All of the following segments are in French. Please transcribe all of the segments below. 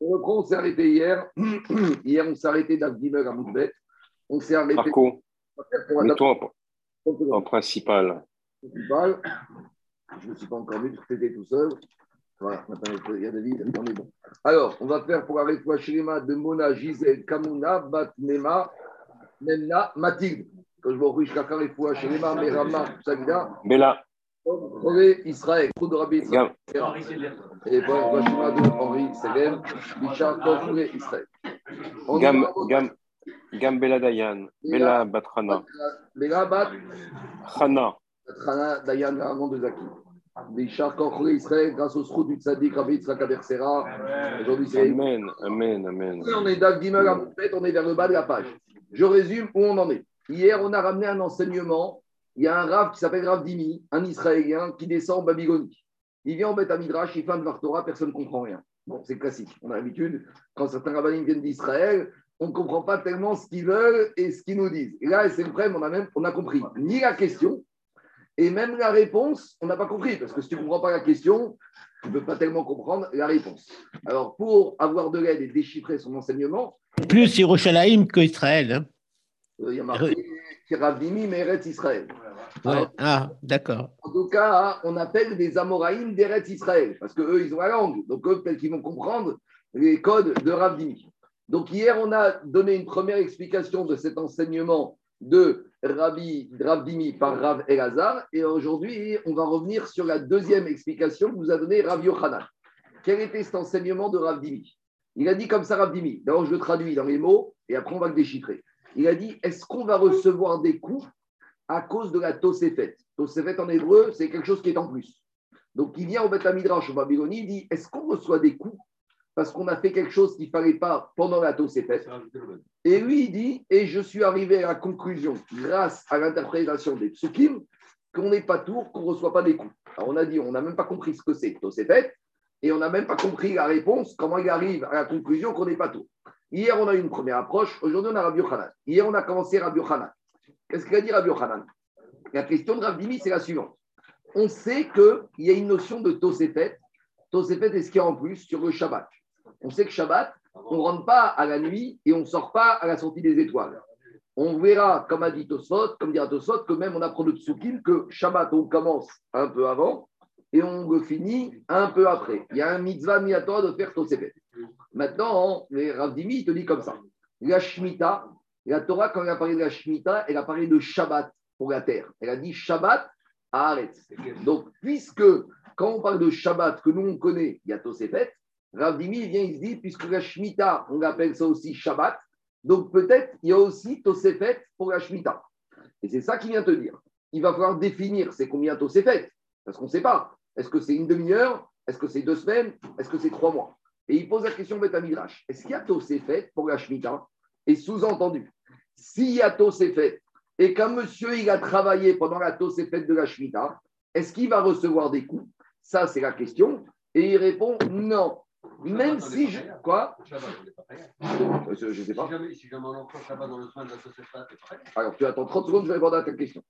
On reprend, on s'est arrêté hier. hier, on s'est arrêté d'Avdimel à Moudbet. On s'est arrêté. Marco, mets-toi en, en principal. Principal. Je ne me suis pas encore mis, tu étais tout seul. Voilà, maintenant il y a David, on est bon. Alors, on va faire pour arrêter Shirima de Mona, Gisèle, Kamuna, Batnema, Memna, Mathilde. Quand je vois Rush Kakar et Foua, Shirima, Merama, Sagida. Bella. Rové, Israël, Trou de Rabbi Israël. Et Vachima de Henri Selem, Bichar, Kofre, Israël. Gam, Gam, Gam Bella Dayan, Bella Batrana. Bella Bat. Chana. Batrana Dayan, nom de Zaki. Bichar, Kofre, Israël, grâce au Srout du Tzadik, Rabbi Yitzhak Abersera. Aujourd'hui, c'est. Amen, Amen, Amen. On est d'Agdimel à on est vers le bas de la page. Je résume où on en est. Hier, on a ramené un enseignement. Il y a un Rav qui s'appelle Rav Dimi, un Israélien qui descend en Babylonie. Il vient en Beth Midrash, il fait un Torah, personne ne comprend rien. Bon, c'est classique. On a l'habitude, quand certains rabbinim viennent d'Israël, on ne comprend pas tellement ce qu'ils veulent et ce qu'ils nous disent. Et là, c'est le problème, on a même on a compris ni la question et même la réponse, on n'a pas compris. Parce que si tu ne comprends pas la question, tu ne peux pas tellement comprendre la réponse. Alors, pour avoir de l'aide et déchiffrer son enseignement. Plus Yerushalayim qu'Israël. Hein. Euh, il y a marqué Rav Dimi, Meret Israël. Ouais. Ah, d'accord. En tout cas, on appelle des Amoraïm d'Eretz Israël, parce qu'eux, ils ont la langue. Donc, eux, peut-être qu'ils vont comprendre les codes de Rav Dimi. Donc, hier, on a donné une première explication de cet enseignement de Rabbi Rav Dimi par Rav Elazar. Et aujourd'hui, on va revenir sur la deuxième explication que nous a donnée Rav Yochanan. Quel était cet enseignement de Rav Dimi? Il a dit comme ça, Rav Dimi. D'abord, je le traduis dans les mots et après, on va le déchiffrer. Il a dit est-ce qu'on va recevoir des coups à cause de la Tosefet. Tosefet en hébreu, c'est quelque chose qui est en plus. Donc, il vient au Beth Midrash, au Babylonie, il dit Est-ce qu'on reçoit des coups parce qu'on a fait quelque chose qu'il ne fallait pas pendant la Tosefet? Et lui, il dit Et je suis arrivé à la conclusion, grâce à l'interprétation des psukim, qu'on n'est pas tour, qu'on ne reçoit pas des coups. Alors, on a dit On n'a même pas compris ce que c'est Tosefet, et on n'a même pas compris la réponse, comment il arrive à la conclusion qu'on n'est pas tour. Hier, on a eu une première approche, aujourd'hui, on a Rabbi Yochanan. Hier, on a commencé Rabbi. Qu'est-ce qu'il a dit Rabbi Yochanan? La question de Rabbi Dimi, c'est la suivante. On sait qu'il y a une notion de Tosefet. Tosefet est ce qu'il y a en plus sur le Shabbat. On sait que Shabbat, on ne rentre pas à la nuit et on ne sort pas à la sortie des étoiles. On verra, comme a dit Tosfot, comme dira Tosfot, que même on apprend de Tsukim que Shabbat, on commence un peu avant et on le finit un peu après. Il y a un mitzvah miatoire de faire Tosefet. Maintenant, les Ravdimi, il te dit comme ça. La Shemitah, la Torah, quand elle a parlé de la Shemitah, elle a parlé de Shabbat pour la terre. Elle a dit Shabbat à Arrête. Donc, puisque quand on parle de Shabbat, que nous on connaît, il y a Tosefet, Rav Dimi vient, il se dit, puisque la Shemitah, on appelle ça aussi Shabbat, donc peut-être il y a aussi Tosefet pour la Shemitah. Et c'est ça qu'il vient te dire. Il va falloir définir c'est combien Tosefet, parce qu'on ne sait pas. Est-ce que c'est une demi-heure? Est-ce que c'est deux semaines? Est-ce que c'est trois mois? Et il pose la question Beth Midrash. Est-ce qu'il y a Tosefet pour la Shemitah? Et sous-entendu, s'il y a Tosefet et qu'un monsieur il a travaillé pendant la Tosefet de la Shemitah, est-ce qu'il va recevoir des coups? Ça, c'est la question. Et il répond non. Même si je. Quoi? Je ne sais pas. Si jamais on Shabbat dans le soin de la pareil. Alors, tu attends 30 secondes, je vais répondre à ta question.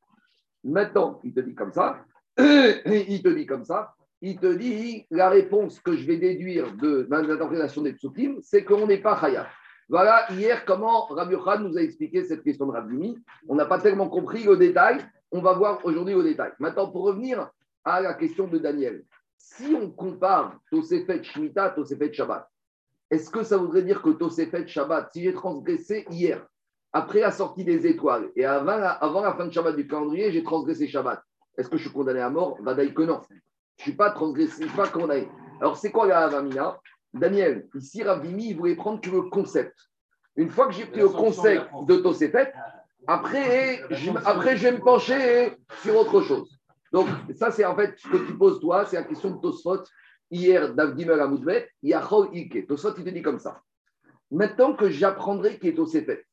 Maintenant, il te dit comme ça. il te dit comme ça. Il te dit la réponse que je vais déduire de l'interprétation des psukim, c'est qu'on n'est pas Khayat. Voilà, hier, comment Rabbi Khan nous a expliqué cette question de Rabbi On n'a pas tellement compris au détail. On va voir aujourd'hui au détail. Maintenant, pour revenir à la question de Daniel, si on compare Tosefet Shemitah, Tosefet Shabbat, est-ce que ça voudrait dire que Tosefet Shabbat, si j'ai transgressé hier, après la sortie des étoiles et avant la, fin de Shabbat du calendrier, j'ai transgressé Shabbat, est-ce que je suis condamné à mort? Vadaï que non. Je ne suis pas transgressé, pas condamné. Alors, c'est quoi la Avamina? Daniel, ici, Ravdimi, il voulait prendre que le concept. Une fois que j'ai pris le concept de Tosefet, après, je, après, je vais me pencher sur autre chose. Donc, ça, c'est en fait ce que tu poses, toi, c'est la question de Tosfot. Hier, Davdimel Amoudbet, Yachol Ike. Tosfot, il te dit comme ça. Maintenant que j'apprendrai qui est Tosefet,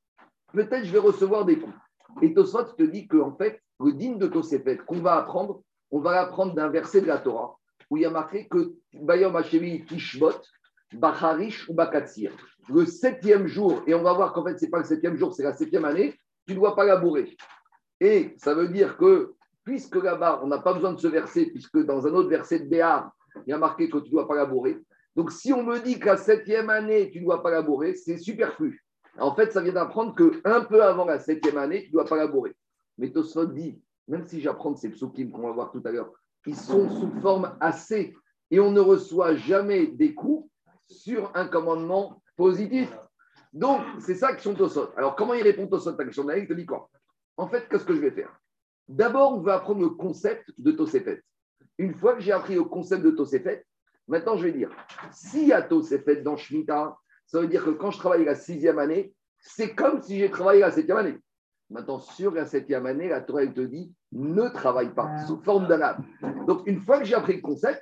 peut-être je vais recevoir des coups. Et Tosfot te dit qu'en fait, le digne de Tosefet qu'on va apprendre, on va l'apprendre d'un verset de la Torah où il y a marqué que Bayom Hashevi Tishbot, Bacharish ou Bakatsir. Le septième jour, et on va voir qu'en fait, ce n'est pas le septième jour, c'est la septième année, tu ne dois pas labourer. Et ça veut dire que, puisque là-bas, on n'a pas besoin de ce verset, puisque dans un autre verset de Béar, il y a marqué que tu ne dois pas labourer. Donc, si on me dit qu'à septième année, tu ne dois pas labourer, c'est superflu. En fait, ça vient d'apprendre qu'un peu avant la septième année, tu ne dois pas labourer. Mais Tosfot dit, même si j'apprends ces psukim qu'on va voir tout à l'heure, ils sont sous forme assez et on ne reçoit jamais des coups sur un commandement positif. Donc, c'est ça que sont Tosfot. Alors, comment il répond Tosfot à la question Il te dit quoi? En fait, qu'est-ce que je vais faire? D'abord, on va apprendre le concept de Tosefet. Une fois que j'ai appris le concept de Tosefet, maintenant je vais dire, s'il y a Tosefet dans Shemitah, ça veut dire que quand je travaille la sixième année, c'est comme si j'ai travaillé la septième année. Maintenant, sur la septième année, la Torah te dit ne travaille pas sous forme d'arabe. Donc, une fois que j'ai appris le concept,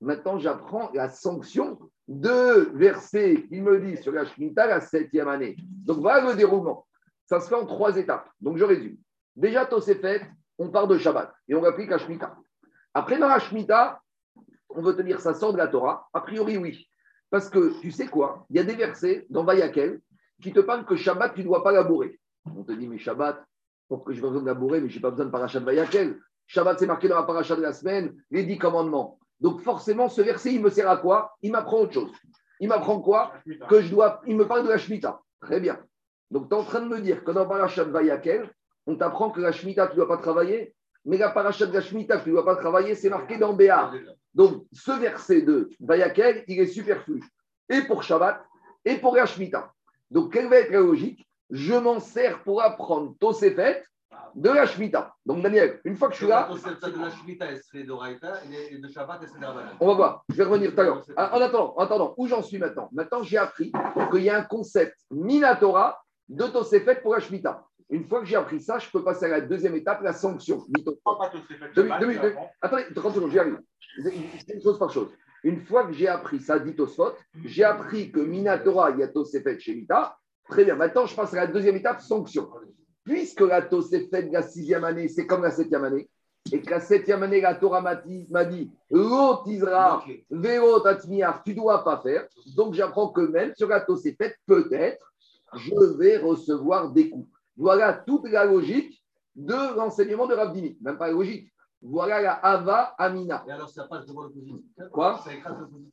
maintenant j'apprends la sanction de verset qui me dit sur la Shemitah la septième année. Donc, voilà le déroulement. Ça se fait en trois étapes. Donc, je résume. Déjà, Tosefet, on part de Shabbat et on applique la Shemitah. Après, dans la Shemitah, on veut te dire ça sort de la Torah. A priori, oui. Parce que tu sais quoi? Il y a des versets dans Vayakel qui te parlent que Shabbat, tu ne dois pas labourer. On te dit, mais Shabbat, pourquoi je vais besoin de labourer, mais je n'ai pas besoin de parachat de Vayakel? Shabbat, c'est marqué dans la paracha de la semaine, les dix commandements. Donc forcément, ce verset, il me sert à quoi? Il m'apprend autre chose. Il m'apprend quoi? Que je dois. Il me parle de la Shemitah. Très bien. Donc tu es en train de me dire que dans paracha de Vayakel, on t'apprend que la Shemitah, tu ne dois pas travailler, mais la paracha de la Shemitah, tu ne dois pas travailler, c'est marqué dans Béar. Donc, ce verset de Vayakel, il est superflu. Et pour Shabbat, et pour la Shemitah. Donc, quelle va être la logique? Je m'en sers pour apprendre Tosefet de la Shemitah. Donc, Daniel, une fois que je suis là. de la Shemitah, elle se fait d'Oraïta, et de Shabbat, elle se fait d'Arbanan. On va voir, je vais revenir tout à l'heure. En attendant, en attendant, où j'en suis maintenant? Maintenant, j'ai appris qu'il y a un concept Minatora de Tosefet pour la Shemitah. Une fois que j'ai appris ça, je peux passer à la deuxième étape, la sanction. Minutes. Attendez, 30 secondes, j'y arrive. Une chose par chose. Une fois que j'ai appris ça, dit Tosfot, j'ai appris que Minatora, il y a Tosefet chez Mita. Très bien, maintenant je passe à la deuxième étape, sanction. Puisque la Tosefet de la sixième année, c'est comme la septième année, et que la septième année, la Torah m'a dit, l'autre Isra, Véro Tatmiar, tu ne dois pas faire. Donc j'apprends que même sur la Tosefet, peut-être, je vais recevoir des coups. Voilà toute la logique de l'enseignement de Rabdini. Même pas la logique. Voilà la Ava Amina. Et alors, ça passe devant le positif. Quoi? Ça écrase le positif.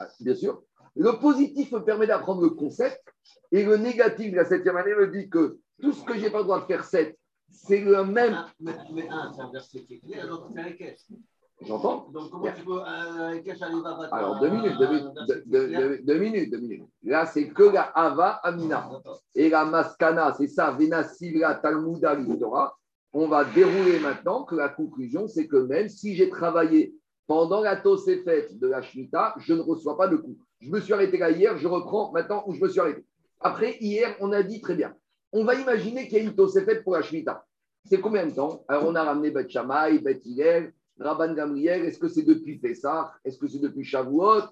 Ah, Bien sûr. Le positif me permet d'apprendre le concept et le négatif de la septième année me dit que tout ce que je n'ai pas le droit de faire c'est le même. Un, mais, mais un, c'est un verset qui est clair, c'est un caisse. J'entends Donc, comment tu peux un va battre Alors, deux minutes, deux minutes, deux, minutes, deux minutes. Là, c'est que la Ava Amina. Et la Maskana, c'est ça, Venasivra Talmuda Torah. On va dérouler maintenant que la conclusion, c'est que même si j'ai travaillé pendant la Tosefet de la Shemitah, je ne reçois pas de coup. Je me suis arrêté là hier, je reprends maintenant où je me suis arrêté. Après, hier, on a dit très bien. On va imaginer qu'il y a une Tosefet pour la Shemitah. C'est combien de temps Alors, on a ramené Beth Shammai, Beth Rabban Gamriel. Est-ce que c'est depuis Pessah Est-ce que c'est depuis Shavuot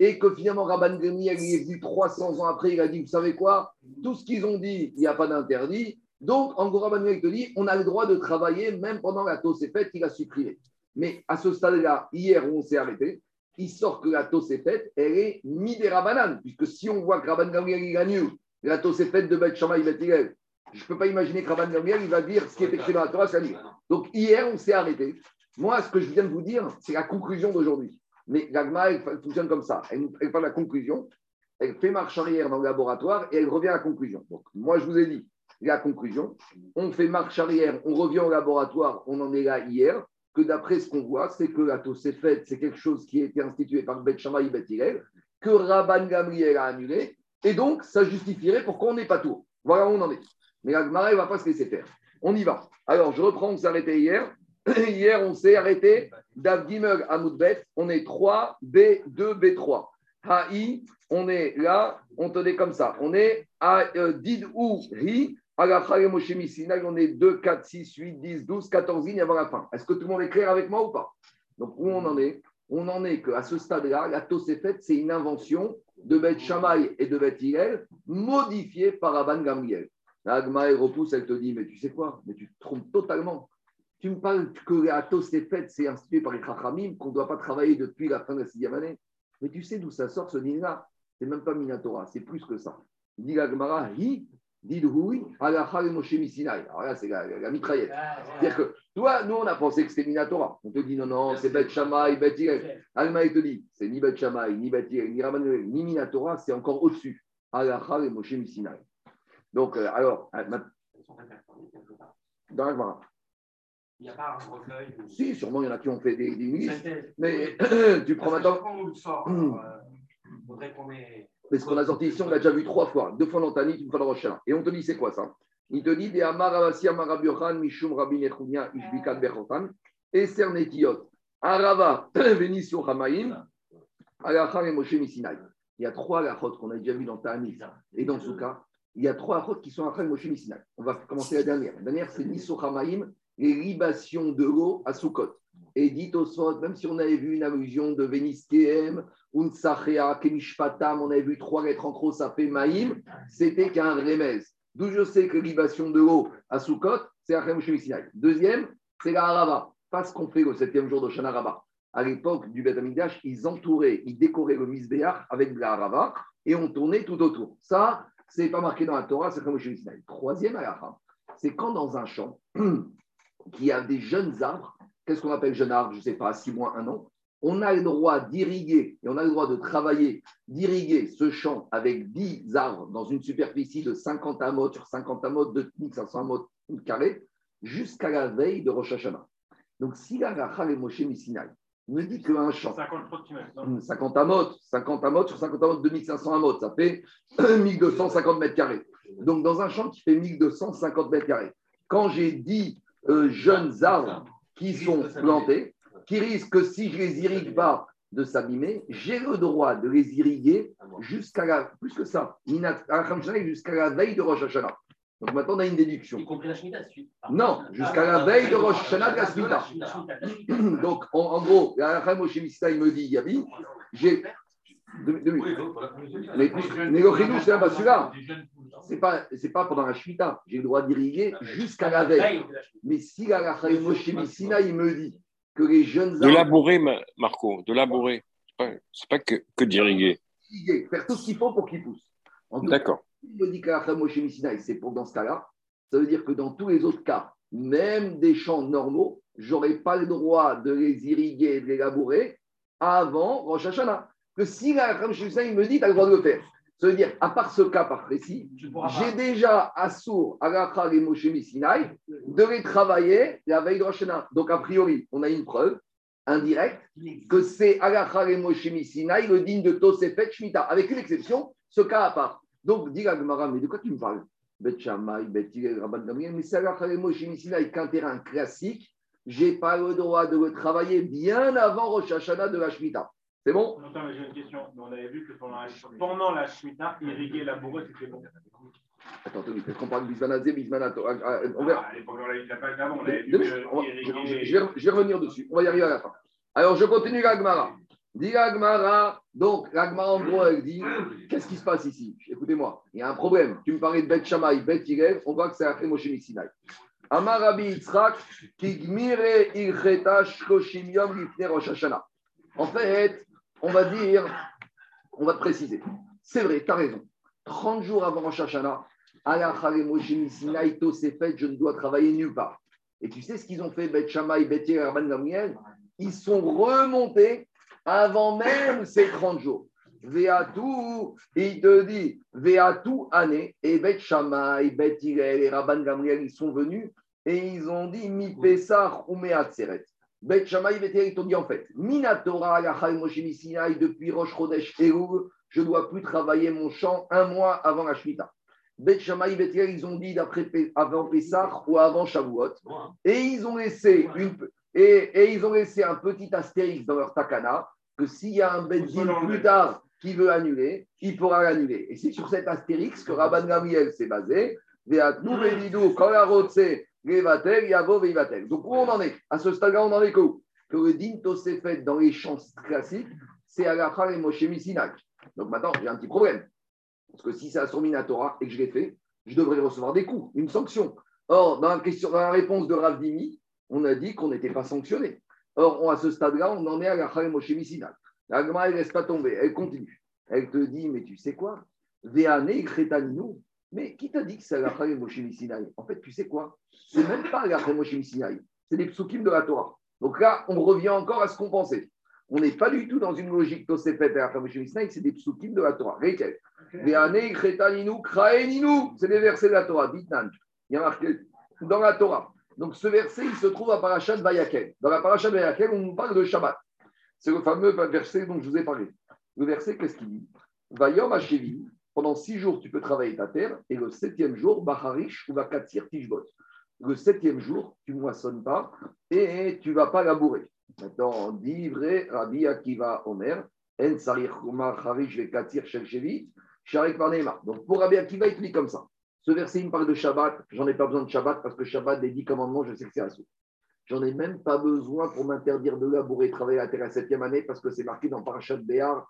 Et que finalement, Rabban Gamriel, il est venu 300 ans après, il a dit, vous savez quoi Tout ce qu'ils ont dit, il n'y a pas d'interdit. Donc, en gros, Rabban Gamriel te dit, on a le droit de travailler même pendant la Tosefet, il a supprimé. Mais à ce stade-là, hier où on s'est arrêté, il sort que la Tosefet, elle est midera banane, puisque si on voit que Rabban Gamriel il gagne la Tosefet de Beth Shammai, Beth Hillel, je ne peux pas imaginer que Rabban Gamriel il va dire ce qui est écrit dans la Torah, c'est. Donc hier, on s'est arrêté. Moi, ce que je viens de vous dire, c'est la conclusion d'aujourd'hui. Mais l'agma, elle fonctionne comme ça. Elle, elle parle de la conclusion, elle fait marche arrière dans le laboratoire et elle revient à la conclusion. Donc, moi, je vous ai dit la conclusion. On fait marche arrière, on revient au laboratoire, on en est là hier. Que d'après ce qu'on voit, c'est que la Tosefet, c'est quelque chose qui a été institué par Bet Shammai et Bet Hillel, que Rabban Gamriel a annulé. Et donc, ça justifierait pourquoi on n'est pas tout. Voilà où on en est. Mais la ne va pas se laisser faire. On y va. Alors, je reprends, on s'est arrêté hier. Hier, on s'est arrêté d'Avgimel à Moudbet. On est 3, B2, B3. Haï, on est là, on tenait comme ça. On est à euh, Did ou Ri, à la on est 2, 4, 6, 8, 10, 12, 14 lignes avant la fin. Est-ce que tout le monde est clair avec moi ou pas? Donc, où on en est? On en est qu'à ce stade-là, la Tosefet, c'est une invention de Beth Shammai et de Beth Hillel, modifiée par Rabban Gamriel. La Agma, repousse, elle te dit, mais tu sais quoi Mais tu te trompes totalement. Tu me parles que la Tosefet, c'est institué par les Chachamim, qu'on ne doit pas travailler depuis la fin de la sixième année. Mais tu sais d'où ça sort ce dîner-là C'est même pas Minatora, c'est plus que ça. Dit la Gemara, hi, Didhui, Halacha et Moshe Misinaï. Alors là, c'est la, la mitraillette. C'est-à-dire que toi, nous, on a pensé que c'était Minatora. On te dit non, non, c'est Bet Shammai, Bet. Alma, il te dit, c'est ni Bet Shammai, ni Bet ni Gamliel, ni Minatora, c'est encore au-dessus. Halacha et Moshe Misinaï. Donc, euh, alors, euh, dans la Gemara. Il n'y a pas un recueil. Si, sûrement, il y en a qui ont fait des, des Mais tu prends maintenant. on le sort, euh, faudrait qu'on ait. Mais ce qu'on a sorti ici, on l'a déjà vu trois fois. Deux fois dans Tanit, une fois dans Hashanah. Et on te dit, c'est quoi ça? Il te dit, des Amar Avasi Amar Mishum Rabbi Nechounia, Ishbikat Bechotan, Eser Netiot, Arava, Vénitio Hamaim, Alachar et Moshe Misinaï. Il y a trois halachot qu'on a déjà vu dans Tanit et dans Souka. Il y a trois halachot qui sont et Moshe Misinaï. On va commencer la dernière. La dernière, c'est Nisso Hamaim, les libations de l'eau à Soukot. Et dit au Sot, même si on avait vu une allusion de Véniskeem, Unsachea, Kemishpatam, on avait vu trois lettres en trop, ça fait Maïm, c'était qu'un remez. D'où je sais que libation de l'eau à Soukot, c'est Achem Shemisinaï. Deuxième, c'est la Harava. Pas ce qu'on fait le septième jour de Shana. À l'époque du Beth Amikdash, ils entouraient, ils décoraient le Misbéach avec la Harava et on tournait tout autour. Ça, c'est pas marqué dans la Torah, c'est Achem Shemisinaï. Troisième halakha, c'est quand dans un champ, qui a des jeunes arbres, qu'est-ce qu'on appelle jeune arbre? Je ne sais pas, six mois, un an, on a le droit d'irriguer et on a le droit de travailler, d'irriguer ce champ avec 10 arbres dans une superficie de 50 amots sur 50 amots, de 1500 amots carrés, jusqu'à la veille de Rosh Hashanah. Donc, si la Rachel et Moshe Missinaï me dit qu'un champ, 50 centimètres. non? 50 amots, 50 amots sur 50 amots, 2500 amots, ça fait 1250 mètres carrés. Donc, dans un champ qui fait 1250 mètres carrés, quand j'ai 10 euh, jeunes arbres qui sont plantés, qui risquent que si je les irrigue pas de s'abîmer, j'ai le droit de les irriguer jusqu'à la, plus que ça, jusqu'à la veille de Rosh Hashanah. Donc maintenant, on a une déduction. Y compris la Shemitah, suite. Non, jusqu'à la veille de Rosh Hashanah de la Shemitah. Donc, en, en gros, la il me dit, Yabi, j'ai. Mais, le c'est pas celui-là. C'est pas, c'est pas pendant la Shemitah. J'ai le droit d'irriguer jusqu'à la veille. Mais si la Acham Moshe Missina, il me dit que les jeunes De labourer, Ma- Marco, de labourer. C'est pas, pas que, que d'irriguer. irriguer, faire tout ce qu'il faut pour qu'ils poussent. En tout cas, D'accord. Il me dit qu'Acham Moshe Missina, et c'est pour dans ce cas-là, ça veut dire que dans tous les autres cas, même des champs normaux, j'aurais pas le droit de les irriguer et de les labourer avant Rosh Hashanah. Que si l'Acham Moshe il me dit, tu as le droit de le faire. Ça veut dire, à part ce cas par précis, j'ai déjà assour Agachar et Moshe Missinaï de les travailler la veille de Rosh. Donc, a priori, on a une preuve indirecte que c'est Agachar et Moshe Missinaï le digne de Tosefet Shemitah, avec une exception, ce cas à part. Donc, dit la Gemara, mais de quoi tu me parles? Bet Shammai, Bet Rabban mais c'est Agachar et Moshe Missinaï qu'un terrain classique, j'ai pas le droit de le travailler bien avant Rosh Hashanah de la Shemitah. C'est bon? Attends, j'ai une question. On avait vu que pendant la, pendant la Shemitah, irriguer, labourer, c'était bon. Attends, Tony, est-ce qu'on parle de Bismanazé, Bismanato On verra. Ah, on l'a va- je, vais, revenir dessus. On va y arriver à la fin. Alors, je continue la Gemara. Dit la Gemara, donc la Gemara, en gros, elle dit Qu'est-ce qui se passe ici? Écoutez-moi, il y a un problème. Tu me parlais de Bet Shammai, Bet Hillel, on voit que c'est après Moshe Sinai. Amar Rabbi Yitzhak, Kigmire Ilcheta Shloshim Yom Lifnei Rosh Hashanah. En fait, on va dire, on va préciser. C'est vrai, tu as raison. 30 jours avant Rosh Hashanah, Sinai, fait, je ne dois travailler nulle part. Et tu sais ce qu'ils ont fait, Bet Shammai, Bet Gamliel? Ils sont remontés avant même ces 30 jours. Veatou, il te dit, Veatou année, et Bet Shammai, Bet et Rabban Gamliel, ils sont venus et ils ont dit, Mi Pesach ou Meatzeret. Bet Shammai, ils t'ont dit en fait, Minatora, Yachal Moshe depuis Rosh Chodesh Elul, je ne dois plus travailler mon champ un mois avant la Shemitah. Bet Shammai, ils ont dit d'après avant Pesach ou avant Shavuot. Et ils ont laissé une, et, et ils ont laissé un petit astérix dans leur takana que s'il y a un Beddin plus tard qui veut annuler, il pourra l'annuler. Et c'est sur cet astérix que Rabban Gamriel s'est basé. Yavo ve'ivatel. Donc où on en est? À ce stade-là, on en est que où? Que le din fait dans les chants classiques, c'est Alachar et Moshe Misinak. Donc maintenant, j'ai un petit problème. Parce que si c'est à Minatora et que je l'ai fait, je devrais recevoir des coups, une sanction. Or, dans la, question, dans la réponse de Rav Dimi, on a dit qu'on n'était pas sanctionné. Or, à ce stade-là, on en est à la Chal Moshe Misinal. La Gemara, elle ne laisse pas tomber, elle continue. Elle te dit, mais tu sais quoi? Véane Kretaninu, Mais qui t'a dit que c'est la Sinaï En fait, tu sais quoi? C'est même pas la Sinaï. C'est des psukim de la Torah. Donc là, on revient encore à ce qu'on pensait. On n'est pas du tout dans une logique Tosefet et la c'est des psukim de la Torah. Kraeninu. C'est des versets de la Torah. Ditnan. Il y a marqué dans la Torah. Donc ce verset, il se trouve à Parashat Vayakel. Dans la Parashat Vayakel, on nous parle de Shabbat. C'est le fameux verset dont je vous ai parlé. Le verset, qu'est-ce qu'il dit? Vayom Hashevi, pendant six jours, tu peux travailler ta terre, et le septième jour, Baharish ou Bakatir Tishbot. Le septième jour, tu ne moissonnes pas et tu ne vas pas labourer. Maintenant, on dit vrai, Rabbi Akiva Omer, En Sarich Harish Vekatir Shel Shevit, Sharek Parnema. Donc pour Rabbi Akiva, il te comme ça. Ce verset, il me parle de Shabbat. J'en ai pas besoin de Shabbat parce que Shabbat, des dix commandements, je sais que c'est assaut. J'en ai même pas besoin pour m'interdire de labourer et travailler la terre la septième année parce que c'est marqué dans Parashat Béar,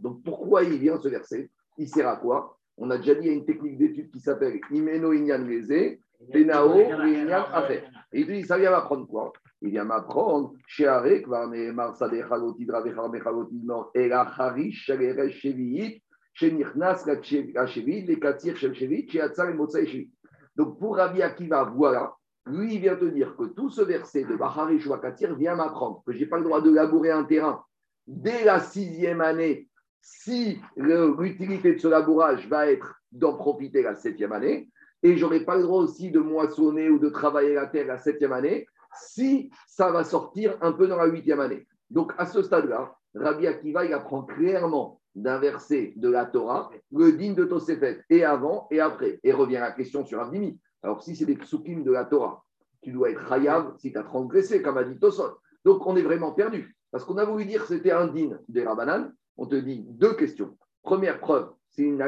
donc pourquoi il vient ce verset? Il sert à quoi? On a déjà dit, il y a une technique d'étude qui s'appelle Imeno Inyan Leze, Benao Inyan Afer. Et il dit, ça vient m'apprendre quoi? Il vient m'apprendre, Sheare, Kvarneemar Sadechal Otidra Vechar Mechal Otidno, Ela Harish, Shaleresh Sheviit, Shenichnas La Shevit, Les Katir Shel Shevit, Sheatzar et Shevit. Donc pour Rabbi Akiva, voilà, lui, il vient te dire que tout ce verset de Baharish ou Katir vient m'apprendre que je n'ai pas le droit de labourer un terrain dès la sixième année, si l'utilité de ce labourage va être d'en profiter la septième année, et je n'aurai pas le droit aussi de moissonner ou de travailler la terre la septième année, si ça va sortir un peu dans la huitième année. Donc à ce stade-là, Rabbi Akiva, il apprend clairement d'un verset de la Torah le digne de Tosefet, et avant et après. Et revient la question sur Abdimi. Alors si c'est des psukim de la Torah, tu dois être hayav si tu as transgressé, comme a dit Tosot. Donc on est vraiment perdu. Parce qu'on a voulu dire que c'était un din des Rabanan. On te dit deux questions. Première preuve, c'est une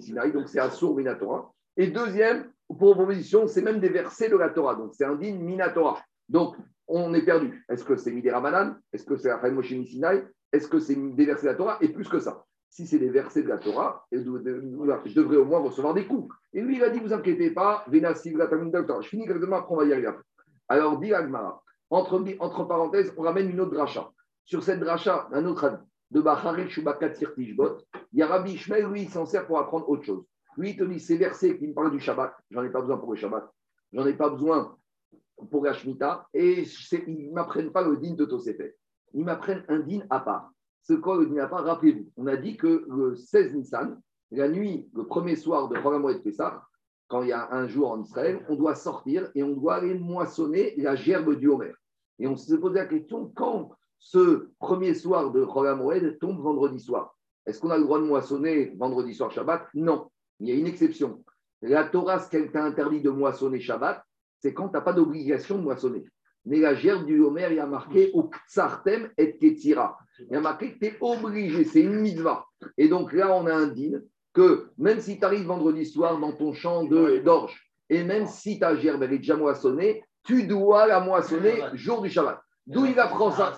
Sinai, donc c'est Asur Minatora. Et deuxième, pour proposition, c'est même des versets de la Torah. Donc c'est un din Minatora. Donc on est perdu. Est-ce que c'est des Rabanan Est-ce que c'est la Sinai Est-ce que c'est des versets de la Torah Et plus que ça. Si c'est des versets de la Torah, je devrais au moins recevoir des coups. Et lui, il a dit, vous inquiétez pas, je finis exactement, après on va y arriver. Alors, dit entre, parenthèses, on ramène une autre dracha. Sur cette dracha, un autre avis, de Bachari Shubakatir Tishbot, il y Ishmael, lui, il s'en sert pour apprendre autre chose. Lui, il te dit, ces versets qui me parlent du Shabbat, j'en ai pas besoin pour le Shabbat, j'en ai pas besoin pour la Shemitah, et ils ne m'apprennent pas le din de Tosefet. Ils m'apprennent un din à part. Ce quoi le din à part? Rappelez-vous, on a dit que le 16 Nissan, la nuit, le premier soir de de Pessah, quand il y a un jour en Israël, on doit sortir et on doit aller moissonner la gerbe du Homer. Et on se posait la question quand ce premier soir de Chol tombe vendredi soir? Est-ce qu'on a le droit de moissonner vendredi soir Shabbat? Non. Il y a une exception. La Torah, ce qu'elle t'a interdit de moissonner Shabbat, c'est quand tu n'as pas d'obligation de moissonner. Mais la gerbe du Homer, il y a marqué au Ksartem et Ketira. Il y a marqué que tu es obligé, c'est une mitzvah. Et donc là, on a un deal que même si tu arrives vendredi soir dans ton champ d'orge, et même si ta gerbe est déjà moissonnée, tu dois la moissonner jour du Shabbat. D'où il apprend ça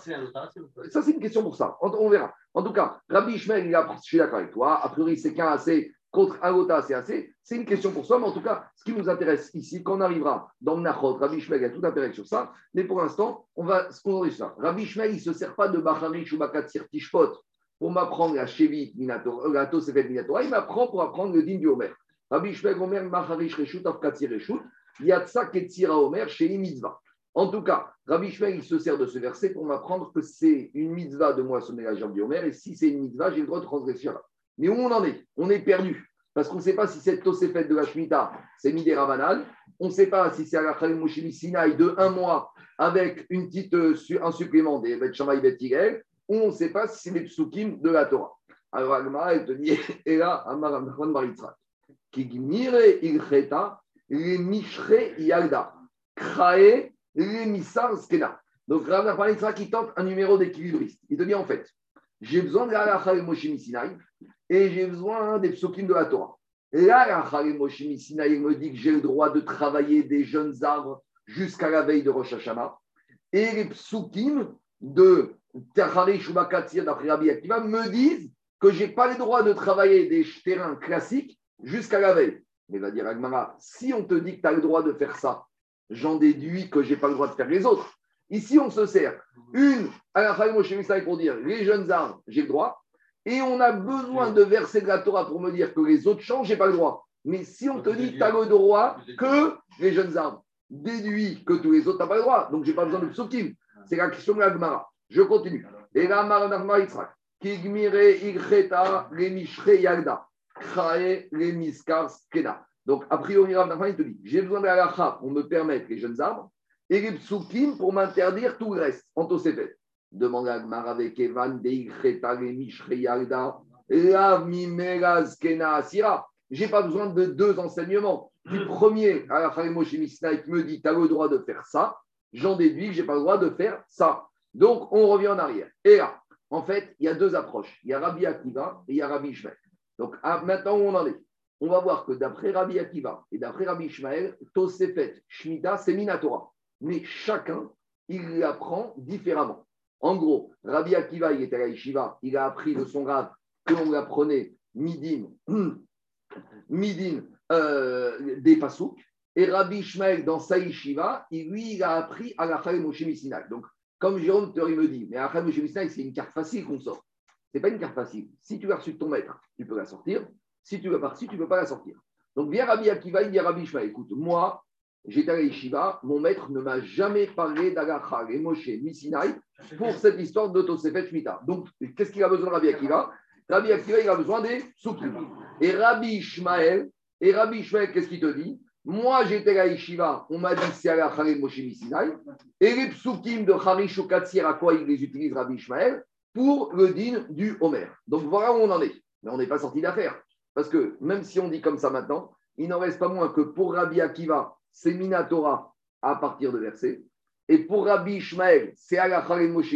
Ça, c'est une question pour ça. On, verra. En tout cas, Rabbi Ishmael, il je suis d'accord avec toi. A priori, c'est qu'un assez contre un c'est assez. C'est une question pour ça. Mais en tout cas, ce qui nous intéresse ici, quand on arrivera dans le Rabbi Ishmael a tout intérêt sur ça. Mais pour l'instant, on va se concentrer sur ça. Rabbi Ishmael, il ne se sert pas de Bacharish ou Bakatsir Tishpot pour m'apprendre la Shevit Minatora, la Tosefet Minatora, il m'apprend pour apprendre le din du Omer. Rabbi Shmuel Omer, Maharish Reshut, Afkatsir Reshut, Yatsa Ketsira Omer, chez Mitzvah. En tout cas, Rabbi Shmuel, il se sert de ce verset pour m'apprendre que c'est une mitzvah de moissonner la jambe du Omer, et si c'est une mitzvah, j'ai le droit de transgresser là. Mais où on en est? On est perdu. Parce qu'on ne sait pas si cette Tosefet de la Shemitah, c'est Midé Rabanal. On ne sait pas si c'est à la Khalim Sinaï de un mois avec une petite, euh, un supplément des Bet Shamaï Bet on ne sait pas si c'est les psukim de la Torah. Alors Agmara, elle te dit, et là, Amar Maritzrak, qui mire ilcheta, les mishre yalda, krae, misar skena. Donc Rav Maritzrak, qui tente un numéro d'équilibriste. Il te dit, en fait, j'ai besoin de la halakha et Moshe Sinai, et j'ai besoin des psukim de la Torah. La halakha et Moshe Sinai me dit que j'ai le droit de travailler des jeunes arbres jusqu'à la veille de Rosh Hashanah, et les psukim de d'après Rabbi Akiva, me disent que je n'ai pas le droit de travailler des terrains classiques jusqu'à la veille. Mais va dire Agmara, si on te dit que tu as le droit de faire ça, j'en déduis que je n'ai pas le droit de faire les autres. Ici, on se sert une à la pour dire les jeunes arbres, j'ai le droit, et on a besoin de verser de la Torah pour me dire que les autres changent, j'ai pas le droit. Mais si on te dit, tu as le droit que les jeunes arbres, déduit que tous les autres, tu n'as pas le droit. Donc, j'ai pas besoin de psukim. C'est la question de la Gemara. Je continue. Et là, Maranachma Yitzhak. Kigmire Igreta Remishre Yagda. Krae Remiskar Skena. Donc, a priori, Rav Nachman, il te dit j'ai besoin de la lacha pour me permettre les jeunes arbres et les psukim pour m'interdire tout le reste. En Tosefet. Demande à Gemara avec Evan de Igreta Remishre Yagda. Rav Mimera Skena Asira. J'ai pas besoin de deux enseignements. Du premier, à la Moshe Misnaï qui me dit tu as le droit de faire ça, j'en déduis que je n'ai pas le droit de faire ça. Donc, on revient en arrière. Et là, en fait, il y a deux approches. Il y a Rabbi Akiva et il y a Rabbi Ishmael. Donc, à- maintenant où on en est, on va voir que d'après Rabbi Akiva et d'après Rabbi Ishmael, Tosefet, Shemitah, c'est Minatora. Mais chacun, il l'apprend différemment. En gros, Rabbi Akiva, il était à Yeshiva, il a appris de son grave que l'on l'apprenait midin, midin euh, des pasouks. Et Rabbi Ishmael, dans sa il, lui, il a appris à la Moshe Missinaï. Donc, comme Jérôme Théorie me dit, mais Moshe Missinaï, c'est une carte facile qu'on sort. Ce n'est pas une carte facile. Si tu l'as reçu de ton maître, tu peux la sortir. Si tu pas reçu, tu ne peux pas la sortir. Donc, viens Rabbi Akiva, il dit Rabbi Ishmael, écoute, moi, j'étais à yeshiva, mon maître ne m'a jamais parlé d'Agacha et Moshe Missinaï pour cette histoire de Tosefet Shmita. Donc, qu'est-ce qu'il a besoin de Rabbi Akiva? Rabbi Akiva, il a besoin des soukim. Et Rabbi Ishmael, et Rabbi qu'est-ce qu'il te dit? Moi, j'étais à Yeshiva, on m'a dit c'est à la Khaled Moshe. Et les psukim de Harish ou Katsir, à quoi il les utilise Rabbi Ishmael Pour le din du Homer. Donc voilà où on en est. Mais on n'est pas sorti d'affaire. Parce que même si on dit comme ça maintenant, il n'en reste pas moins que pour Rabbi Akiva, c'est Minatora à partir de verset. Et pour Rabbi Ishmael, c'est à la Khaled Moshe.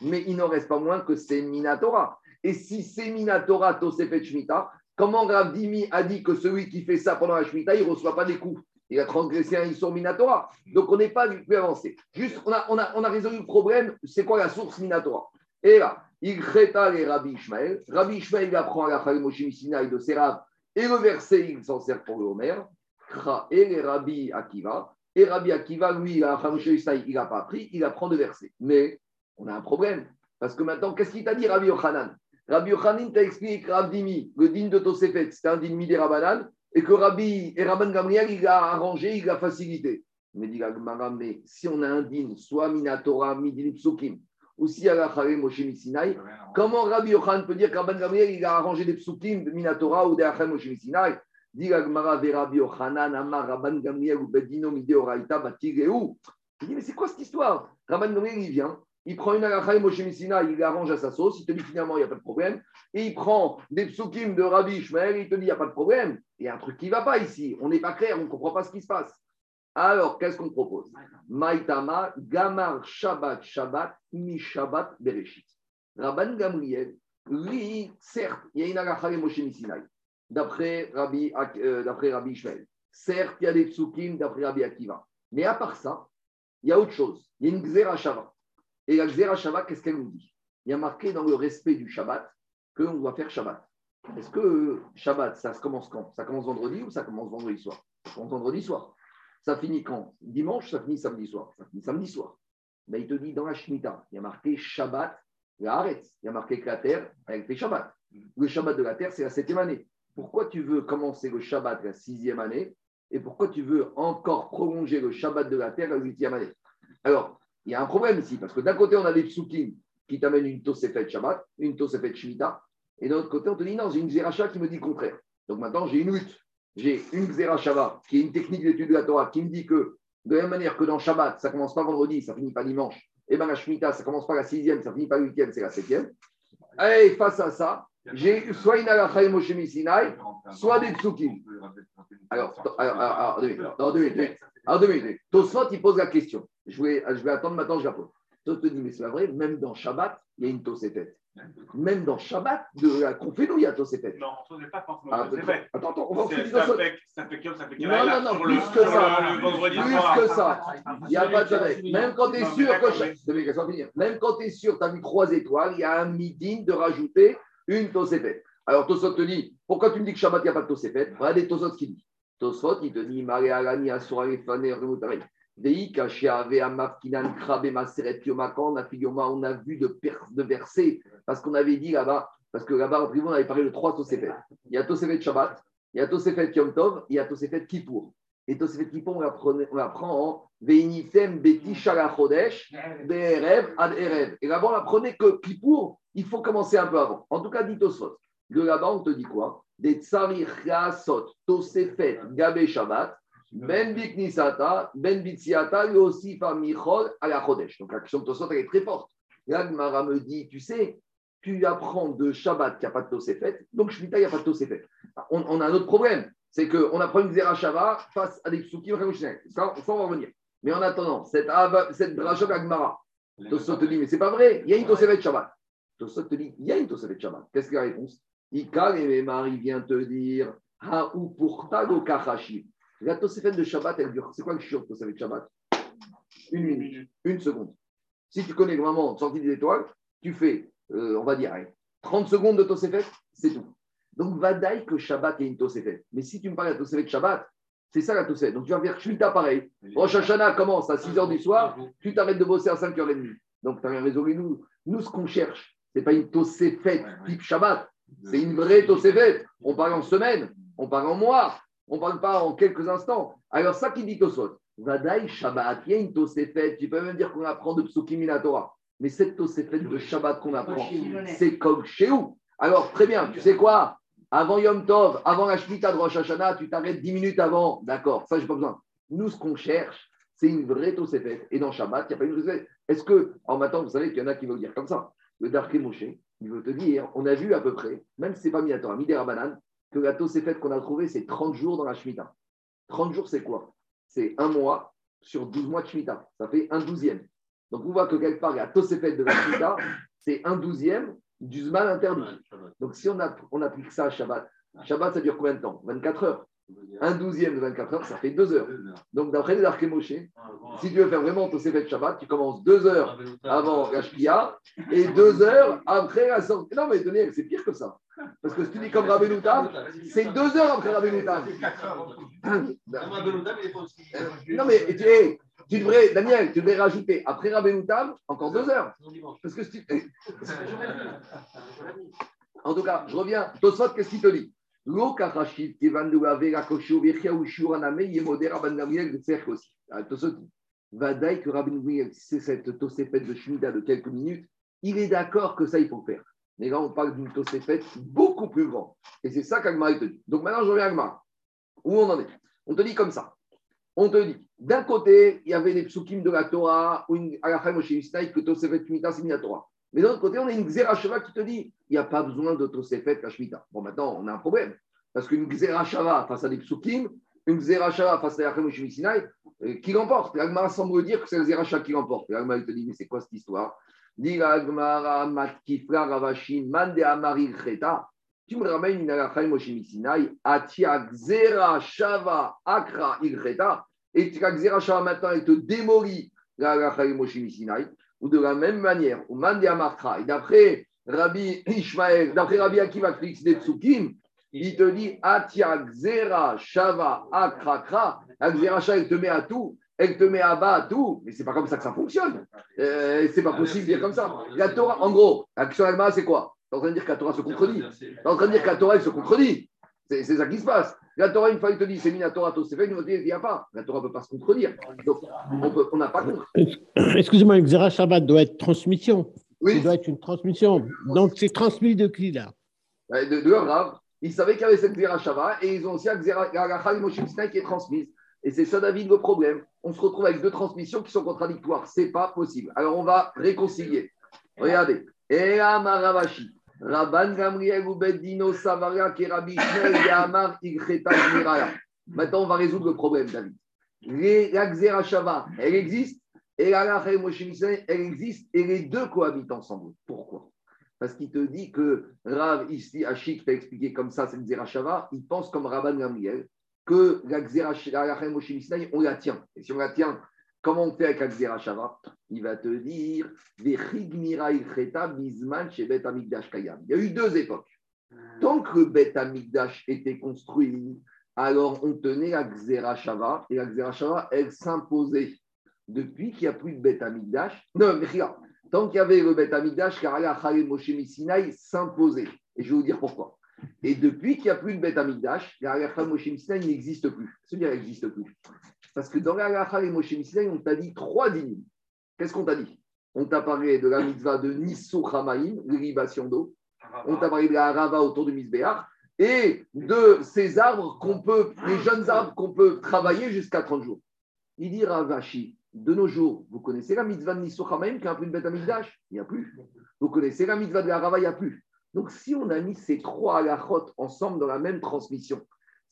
Mais il n'en reste pas moins que c'est Minatora. Et si c'est Minatora Tosefet Shmita, comment Rav Dimi a dit que celui qui fait ça pendant la Shmita, il ne reçoit pas des coups Il a transgressé un Issur Minatora. Donc on n'est pas plus avancé. Juste, on a, a, a résolu le problème, c'est quoi la source Minatora Et là, il créta les Rabbi Ishmael. Rabbi Ishmael il apprend à la Khalil Moshe Missinaï de Serab, et le verset, il s'en sert pour le Homer. Et les Rabbi Akiva. Et Rabbi Akiva, lui, Moshe Missinaï, il n'a pas appris, il apprend de versets. Mais on a un problème. Parce que maintenant, qu'est-ce qu'il t'a dit, Rabbi Yochanan? Rabbi Yochanan t'a expliqué que Rabbi Dimi, le din de Tosefet, c'était un din Midé Rabanan, et que Rabbi et Rabban Gamriel, il a arrangé, il a facilité. Mais dit la Gemara, mais si on a un din, soit Minatora, Midin Psukim, ou si à la Moshe Misinaï, comment Rabbi Yochanan peut dire que Rabban Gamriel, il a arrangé des Psukim de Minatora ou de Achel Moshe Misinaï Dit la Gemara, ve Rabbi Yochanan, Amar Rabban Gamriel, ou Bedino Midé Oraita, Batigeu. Il dit, mais c'est quoi cette histoire? Rabban Gamriel, il vient, il prend une Moshe Messina, il l'arrange à sa sauce, il te dit finalement, il n'y a pas de problème. Et il prend des psukim de Rabbi Ishmael, il te dit, il n'y a pas de problème. Il y a un truc qui ne va pas ici. On n'est pas clair, on ne comprend pas ce qui se passe. Alors, qu'est-ce qu'on propose? Maïtama, Gamar, Shabbat, Shabbat, Mi Shabbat, Bereshit. Rabban Gamriel, lui, certes, il y a une Moshe Messina, d'après Rabbi, euh, d'après Rabbi Ishmael. Certes, il y a des psukim d'après Rabbi Akiva. Mais à part ça, il y a autre chose. Il y a une Xera Shabbat. Et la Xera Shabbat, qu'est-ce qu'elle nous dit? Il y a marqué dans le respect du Shabbat qu'on doit faire Shabbat. Est-ce que Shabbat, ça se commence quand? Ça commence vendredi ou ça commence vendredi soir? Ça commence vendredi soir. Ça finit quand? Dimanche, ça finit samedi soir. Ça finit samedi soir. Mais il te dit dans la Shemitah, il y a marqué Shabbat, la Haaretz. Il y a marqué que la terre, elle fait Shabbat. Le Shabbat de la terre, c'est la septième année. Pourquoi tu veux commencer le Shabbat la sixième année? Et pourquoi tu veux encore prolonger le Shabbat de la terre la huitième année? Alors, il y a un problème ici, parce que d'un côté, on a des psukim qui t'amènent une Tosefet Shabbat, une Tosefet Shemitah, et de l'autre côté, on te dit non, j'ai une Zeracha qui me dit le contraire. Donc maintenant, j'ai une lutte. J'ai une Zerachava, qui est une technique d'étude de la Torah, qui me dit que de la même manière que dans Shabbat, ça commence pas vendredi, ça finit pas dimanche, et bien la Shemitah, ça commence pas la sixième, ça finit pas la huitième, c'est la septième. Et face à ça, j'ai soit une Moshe Sinai, soit des psukim. Alors, alors, alors, deux minutes, alors, deux minutes. Tosfot, il pose la question. Je vais, je vais attendre maintenant, je la pose. Tosfot te dit, mais c'est pas vrai, même dans Shabbat, il y a une Tosefet. Même dans Shabbat, de la Conféno, il y a Tosefet. Non, on ne pas forcément. Ah. Attends, attends, on va C'est- ensuite Ça fait ça fait comme ça fait Non, non, non, plus que ça. Plus que ça. Il n'y a pas de. Même quand tu es sûr que. finir. Même quand tu es sûr, tu as mis trois étoiles, il y a un midin de rajouter une Tosefet. Alors Tosfot te dit, pourquoi tu me dis que Shabbat, il n'y a pas de Voilà des Tosfot qui dit. Tosfot, il te dit. On a vu de, de versets, parce qu'on avait dit là-bas Parce que là-bas, on avait parlé de trois Tosefet. Il y a Tosefet Shabbat, il y a Tosefet Yom Tov, il y a Tosefet Kippour. Et Tosefet Kippour, on l'apprend en Veinifem Beti Chodesh, Be'erev Ad. Et là-bas, on apprenait que Kippour, il faut commencer un peu avant. En tout cas, dit Tosfot. De là-bas, on te dit quoi? Des Tsarich Sot, Tosefet, Gabe Shabbat, Ben Biknisata, Ben Bitsiata, aussi Michol à la Chodesh. Donc la question de Tosfot, elle est très forte. Là, Mara me dit, tu sais, tu apprends de Shabbat qu'il n'y a pas de Tosefet, donc Shemitah, il n'y a pas de Tosefet. On, on a un autre problème, c'est qu'on apprend une Zera Shabbat face à des psukim Ça, ça, on va revenir. Mais en attendant, cette, cette d'Agmara, Tosot te dit, mais c'est pas vrai, il y a une Tosefet Shabbat. Tosot te dit, il y a une Tosefet Shabbat. Qu'est-ce que la réponse? Ika et Marie vient te dire, Ha ou pour Kachashi. La Tosefet de Shabbat, elle dure. C'est quoi le chiot de Tosefet Shabbat? Une minute, une seconde. Si tu connais vraiment sortie des étoiles, tu fais, euh, on va dire, 30 secondes de Tosefet, c'est tout. Donc, Vadaï que Shabbat est une Tosefet. Mais si tu me parles de Tosefet Shabbat, c'est ça la Tosefet. Donc, tu vas faire Shmita pareil. Rosh Hashanah commence à 6 h du soir, tu t'arrêtes de bosser à 5h30. Donc, tu as rien résolu. Nous, nous ce qu'on cherche, ce n'est pas une Tosefet type Shabbat. C'est une vraie Tosefet. On parle en semaine, on parle en mois, on ne parle pas en quelques instants. Alors, ça qui dit Tosfot. Vadaï Shabbat, il y a une Tosefet. Tu peux même dire qu'on apprend de Psukim Torah. Mais cette Tosefet de Shabbat qu'on apprend, c'est comme chez où Alors, très bien, tu sais quoi? Avant Yom Tov, avant la Shemitah de Rosh Hashanah, tu t'arrêtes 10 minutes avant. D'accord, ça, j'ai pas besoin. Nous, ce qu'on cherche, c'est une vraie Tosefet. Et dans Shabbat, il n'y a pas une Tosefet. Est-ce que, en maintenant, vous savez qu'il y en a qui veulent dire comme ça? Le Darké Moshe, il veut te dire, on a vu à peu près, même si ce n'est pas mis à Torah, Midera Banane, que la Tosefet qu'on a trouvée, c'est 30 jours dans la Shemitah. 30 jours, c'est quoi? C'est un mois sur 12 mois de Shemitah. Ça fait un douzième. Donc, on voit que quelque part, la Tosefet de la Shemitah, c'est un douzième du Zman interdit. Donc, si on, a, on applique ça à Shabbat, Shabbat, ça dure combien de temps? 24 heures. Un douzième de 24 heures, ça fait deux heures. Donc, d'après les Arché Moshe, si tu veux faire vraiment ton de Shabbat, tu commences deux heures avant la Shkia et deux heures après la sortie. Non, mais tenez, c'est pire que ça. Parce que si tu dis comme Rabbi c'est deux heures après Rabbi Non, mais tu, tu devrais, Daniel, tu devrais rajouter après Rabbi encore deux heures. Parce que si tu... En tout cas, je reviens. Tosfot, qu'est-ce qu'il te dit? La Vadaï que Rabban Gamriel, c'est cette tosépet de Shmida de quelques minutes, il est d'accord que ça, il faut faire. Mais là, on parle d'une tosépet beaucoup plus grande. Et c'est ça qu'Agmar te dit. Donc maintenant, je reviens à Agmar. Où on en est? On te dit comme ça. On te dit, d'un côté, il y avait des psukim de la Torah, ou une Alachim Mishnah, que tosépet Shmida, c'est la Torah. Mais d'un autre côté, on a une Xerashava qui te dit il n'y a pas besoin de Tosefet Kashmita. Bon, maintenant, on a un problème. Parce qu'une Xerashava face à des psukim, une Xerashava face à Yachem Sinai, euh, qui l'emporte L'Agmara semble dire que c'est le Xerashava qui l'emporte. L'Agmara, te dit mais c'est quoi cette histoire? Dit. Tu me ramènes une Alachem Sinai, Atia Xerashava Akra Ilcheta. Et Xerashava maintenant, il te démolit l'Alachem Sinai ou de la même manière, ou Mandi Amartra, et d'après Rabbi Ishmael, d'après Rabbi Akiva Krix Netsukim, il te dit Atia Xera Shava Akrakra, Xera Shava, elle te met à tout, elle te met à bas à tout, mais c'est pas comme ça que ça fonctionne. Euh, c'est pas possible de dire comme ça. La Torah, en gros, l'action Agma, c'est quoi? Tu es en train de dire que la Torah se contredit. Tu es en train de dire que la Torah, elle se contredit. C'est ça qui se passe. La Torah, une fois, il te dit, c'est Torah, c'est fait, une fois, il n'y a pas. La Torah ne peut pas se contredire. Donc, on n'a pas compris. Excusez-moi, le Xera Shabbat doit être transmission. Oui. Il doit être une transmission. Donc, c'est transmis de qui, là? De, de Rav. Ils savaient qu'il y avait cette Xera Shabbat et ils ont aussi la Xera Moshe qui est transmise. Et c'est ça, David, le problème. On se retrouve avec deux transmissions qui sont contradictoires. Ce n'est pas possible. Alors, on va réconcilier. Regardez. Ea Maravashi. Rabban Gamriel ou Beddino Savaria Kerabi Yamar Maintenant, on va résoudre le problème, David. La Shava, elle existe, et la elle existe, et les deux cohabitent ensemble. Pourquoi? Parce qu'il te dit que Rav, ici, Ashik t'a expliqué comme ça, c'est le Shava, il pense comme Rabban Gamriel que la Xerashava, on la tient. Et si on la tient Comment on fait avec Akzera Shava Il va te dire Il y a eu deux époques. Tant que le Bet Amigdash était construit, alors on tenait Akzera Shava et Akzera Shava, elle s'imposait. Depuis qu'il n'y a plus de Bet Amigdash, non, mais regarde, Tant qu'il y avait le Bet Amigdash, Karala Moshe Sinaï s'imposait. Et je vais vous dire pourquoi. Et depuis qu'il n'y a plus de Bet Amigdash, Karala Moshe Sinaï n'existe plus. C'est-à-dire n'existe plus. Parce que dans la et Moshe Sinaï, on t'a dit trois dynimes. Qu'est-ce qu'on t'a dit? On t'a parlé de la mitzvah de Nisso Hamaïm, l'irrigation d'eau. On t'a parlé de la Rava autour du Misbéach et de ces arbres qu'on peut, les jeunes arbres qu'on peut travailler jusqu'à 30 jours. Il dit Ravashi, de nos jours, vous connaissez la mitzvah de Nisso Hamaïm qui a plus de bête Il n'y a plus. Vous connaissez la mitzvah de la Rava Il n'y a plus. Donc si on a mis ces trois halachot ensemble dans la même transmission,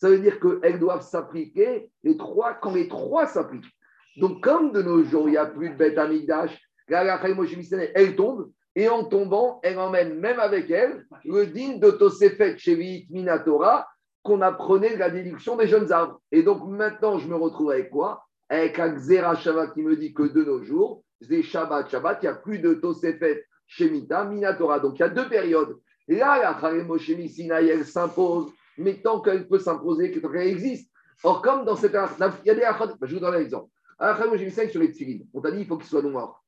ça veut dire qu'elles doivent s'appliquer les trois quand les trois s'appliquent. Donc, comme de nos jours, il n'y a plus de bête amigdash, elle tombe, et en tombant, elle emmène même avec elle le digne de Tosefet Shevit Minatora qu'on apprenait de la déduction des jeunes arbres. Et donc maintenant, je me retrouve avec quoi? Avec un Shabbat qui me dit que de nos jours, c'est Shabbat, Shabbat, il n'y a plus de Tosefet Shemita Minatora. Donc il y a deux périodes. Là, la Kharemo elle s'impose, mais tant qu'elle peut s'imposer, qu'elle existe. Or, comme dans cette. Il y a des je vous donne un exemple. Alakha et sur les tefilines, on t'a dit qu'il faut qu'ils soient noirs.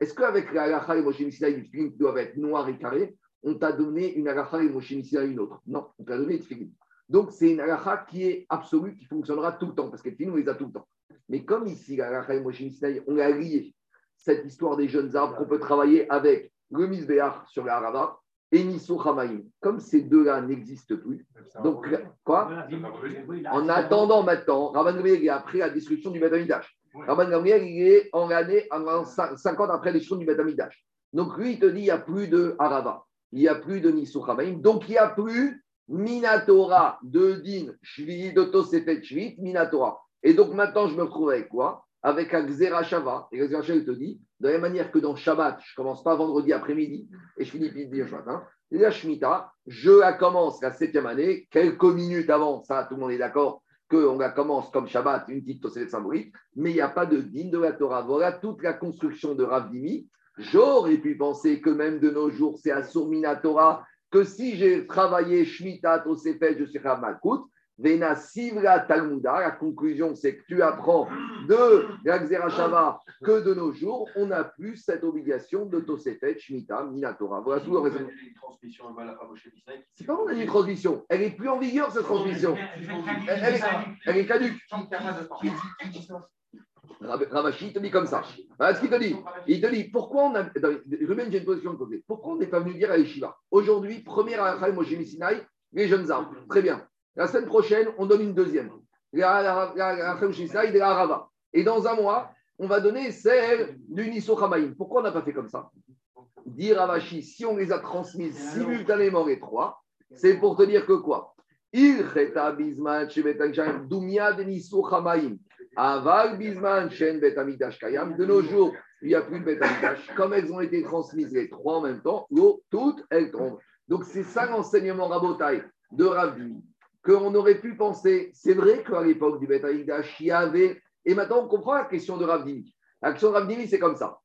Est-ce qu'avec la Alakha et les tefilines doivent être noirs et carrés, on t'a donné une Alakha et Moshe une autre? Non, on t'a donné les tefilines. Donc, c'est une Alakha qui est absolue, qui fonctionnera tout le temps, parce que les on les a tout le temps. Mais comme ici, la Alakha et on a lié cette histoire des jeunes arbres qu'on peut travailler avec le Misbéach sur la Arava, et Nisso Hamaïm. Comme ces deux-là n'existent plus, donc quoi En attendant maintenant, Rabban Gamliel est après la destruction du Betamidash. Rabban Gamliel il est en l'année 50 après la destruction du Betamidash. Donc lui, il te dit il n'y a plus de Arava, il n'y a plus de Nisso Hamaïm, donc il n'y a plus Minatora de Din, Shvi, de Tosefet Shvit, Minatora. Et donc maintenant, je me retrouve avec quoi? Avec un Xera Shava. Et Xera Shava, il te dit de la même manière que dans Shabbat, je ne commence pas vendredi après-midi et je finis dimanche matin, la Shemitah, je commence la septième année, quelques minutes avant, ça tout le monde est d'accord, qu'on la commence comme Shabbat, une petite de symbolique, mais il n'y a pas de digne de la Torah. Voilà toute la construction de Rav Dimi. J'aurais pu penser que même de nos jours, c'est à Torah, que si j'ai travaillé Shemitah, Tosefet, je suis Rav Malkout, Vena Sivra Talmuda, la conclusion c'est que tu apprends de Shava que de nos jours, on n'a plus cette obligation de Tosefet, Shemitah, Minatora. Voilà tout le raisonnement. C'est pas on a une transmission, elle n'est plus en vigueur cette transmission. Elle, est, caduque. Ravashi te dit comme ça. Voilà ce qu'il te dit. Il te dit pourquoi on a. Ruben, j'ai une position de poser. Pourquoi on n'est pas venu dire à Yeshiva? Aujourd'hui, première à Moshe Sinai, les jeunes arbres. Très bien. La semaine prochaine, on donne une deuxième. Et dans un mois, on va donner celle du Nisso Pourquoi on n'a pas fait comme ça? Dire Ravashi, si on les a transmises simultanément les trois, c'est pour te dire que quoi? Il dumia de Nisso Aval bisman shen betamidash kayam. De nos jours, il n'y a plus de betamidash. Comme elles ont été transmises les trois en même temps, toutes elles tombent. Donc c'est ça l'enseignement rabotaille de Ravi qu'on aurait pu penser, c'est vrai qu'à l'époque du Beth il y avait, et maintenant on comprend la question de Ravdimi. La question de Ravdimi, c'est comme ça.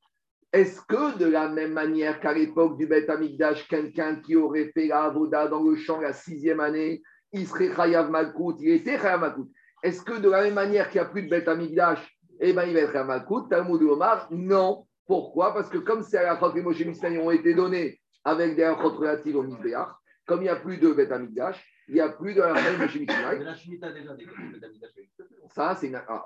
Est-ce que de la même manière qu'à l'époque du Beth Amikdash, quelqu'un qui aurait fait la Avoda dans le champ la sixième année, il serait Chayav Malkout, il était Chayav Malkout. Est-ce que de la même manière qu'il n'y a plus de Beth Amikdash, eh ben, il va être Chayav Malkout? Talmud Omar, non. Pourquoi? Parce que comme ces halachot et Moshe ont été donnés avec des relatives au Mizbeach, comme il n'y a plus de Beth Amikdash, il n'y a plus de la de Shemitah. Mais la Shemitah déjà Ça, c'est une. Ah,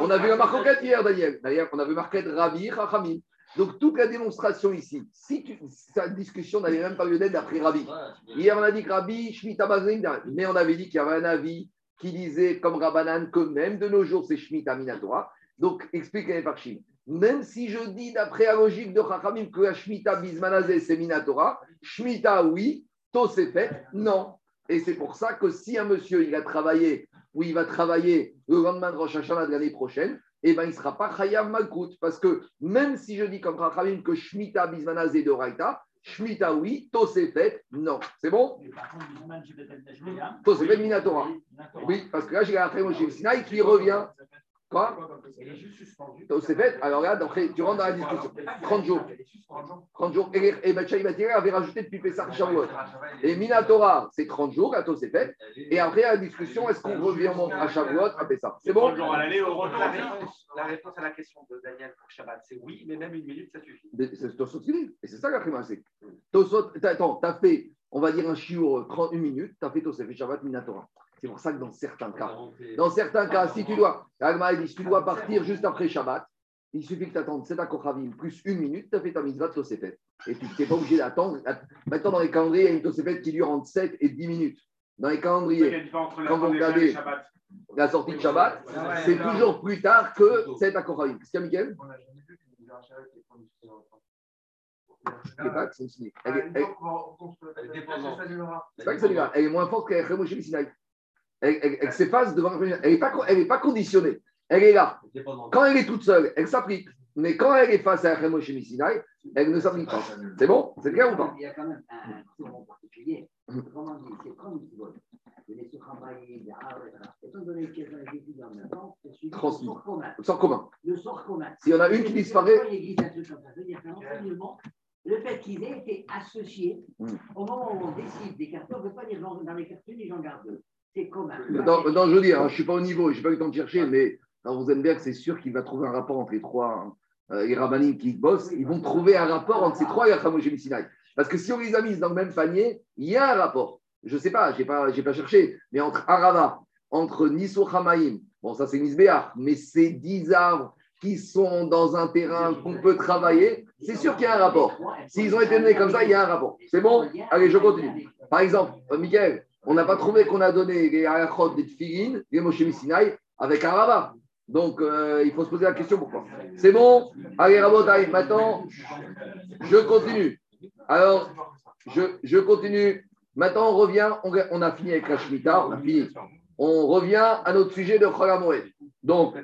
on a vu la marquette hier, Daniel. D'ailleurs, on a vu marquette Rabbi Chachamim. Donc, toute la démonstration ici, si tu, cette discussion n'avait même pas lieu d'être d'après Rabbi. Hier, on a dit que Rabbi Shemitah Bazin, mais on avait dit qu'il y avait un avis qui disait, comme Rabbanan, que même de nos jours, c'est Shemitah Minatora. Donc, explique les Parchim. Même si je dis d'après la logique de Chachamim que la Shemitah Bismanazé, c'est Minatora, Shemitah, oui, fait non. Et c'est pour ça que si un monsieur il a travaillé ou il va travailler le lendemain de Rosh Hashanah de l'année prochaine, eh ben, il ne sera pas Chayav Malkout. Parce que même si je dis comme Rachamim que Shemitah Bismanaz et de Raïta, Shemitah oui, fait non. C'est bon? Fait Minatora. Oui, parce que là j'ai la Sinaï qui revient. Quoi Il est juste suspendu. Tosefet, alors là, tu rentres dans la discussion. 30 jours. 30 jours. Et, et Batchaï Batira avait rajouté depuis Pessah Shavuot. Et Minatora, c'est 30 jours, à Tosefet. Et après, la discussion, est-ce qu'on revient à Shavuot, à Pessah? C'est bon? Bonjour à l'aller au retour. La réponse, la réponse à la question de Daniel pour Shabbat, c'est oui, mais même une minute, ça suffit. C'est Tosot dit. Et c'est ça la prima, c'est. Tosot, t'as- attends, tu as fait, on va dire un chiour 31 minutes, tu as fait Tosefet Shabbat Minatora. C'est pour ça que dans certains cas, dans certains cas, si tu dois, Agma dit, si tu dois partir juste après Shabbat, il suffit que tu attendes 7 Kochavim plus une minute, tu as fait ta mitzvah de Tosefet. Et tu n'es pas obligé d'attendre. Maintenant, dans les calendriers, il y a une Tosefet qui dure entre 7 et 10 minutes. Dans les calendriers, Quand vous regardez- la sortie de Shabbat, c'est toujours plus tard que 7 Kochavim. Qu'est-ce qu'il y a, Mickaël On n'a jamais vu qu'une mitzvah Shabbat est. Elle est- Ah, elle- Elle est. C'est pas que. Elle moins forte Moshe Sinaï. Elle, elle, elle s'efface devant Elle n'est pas, elle est pas conditionnée. Elle est là. Quand elle est toute seule, elle s'applique. Mais quand elle est face à Moshe Sinaï, elle ne s'applique pas. C'est bon? C'est clair ou pas? Il y a quand même un second particulier. Comment dire, c'est comme une seconde. Je l'ai sur Rambaï, étant donné qu'elles ont été étudiées en même temps, c'est suivi le sort commun. Sans commun. Le sort commun. S'il y en a une qui disparaît, truc comme ça. C'est-à-dire qu'un enseignement, le fait qu'ils aient été associés, Mm. au moment où on décide d'écarter, on ne peut pas dire dans les cartes une et j'en garde deux. C'est commun. Non, non, je veux dire, hein, je ne suis pas au niveau, je n'ai pas eu le temps de chercher, mais bien que c'est sûr qu'il va trouver un rapport entre les trois, hein. Euh, les rabbinim qui bossent, ils vont trouver un rapport entre ces trois et Moshe Sinaï. Parce que si on les a mises dans le même panier, il y a un rapport. Je ne sais pas, je n'ai pas, pas cherché, mais entre Arava, entre Niso Hamaïm, bon, ça c'est Nisbéar, mais ces dix arbres qui sont dans un terrain qu'on peut travailler, c'est sûr qu'il y a un rapport. S'ils ont été donnés comme ça, il y a un rapport. C'est bon? Allez, je continue. Par exemple, euh, Michael, on n'a pas trouvé qu'on a donné les halachot des tfilines, les Moshe avec Arava. Donc, euh, il faut se poser la question pourquoi? C'est bon? Allez, Rabotai, maintenant, je continue. Alors, je, je continue. Maintenant, on revient, on, on a fini avec la Shemitah, on fini. On revient à notre sujet de Cholamoed. Donc,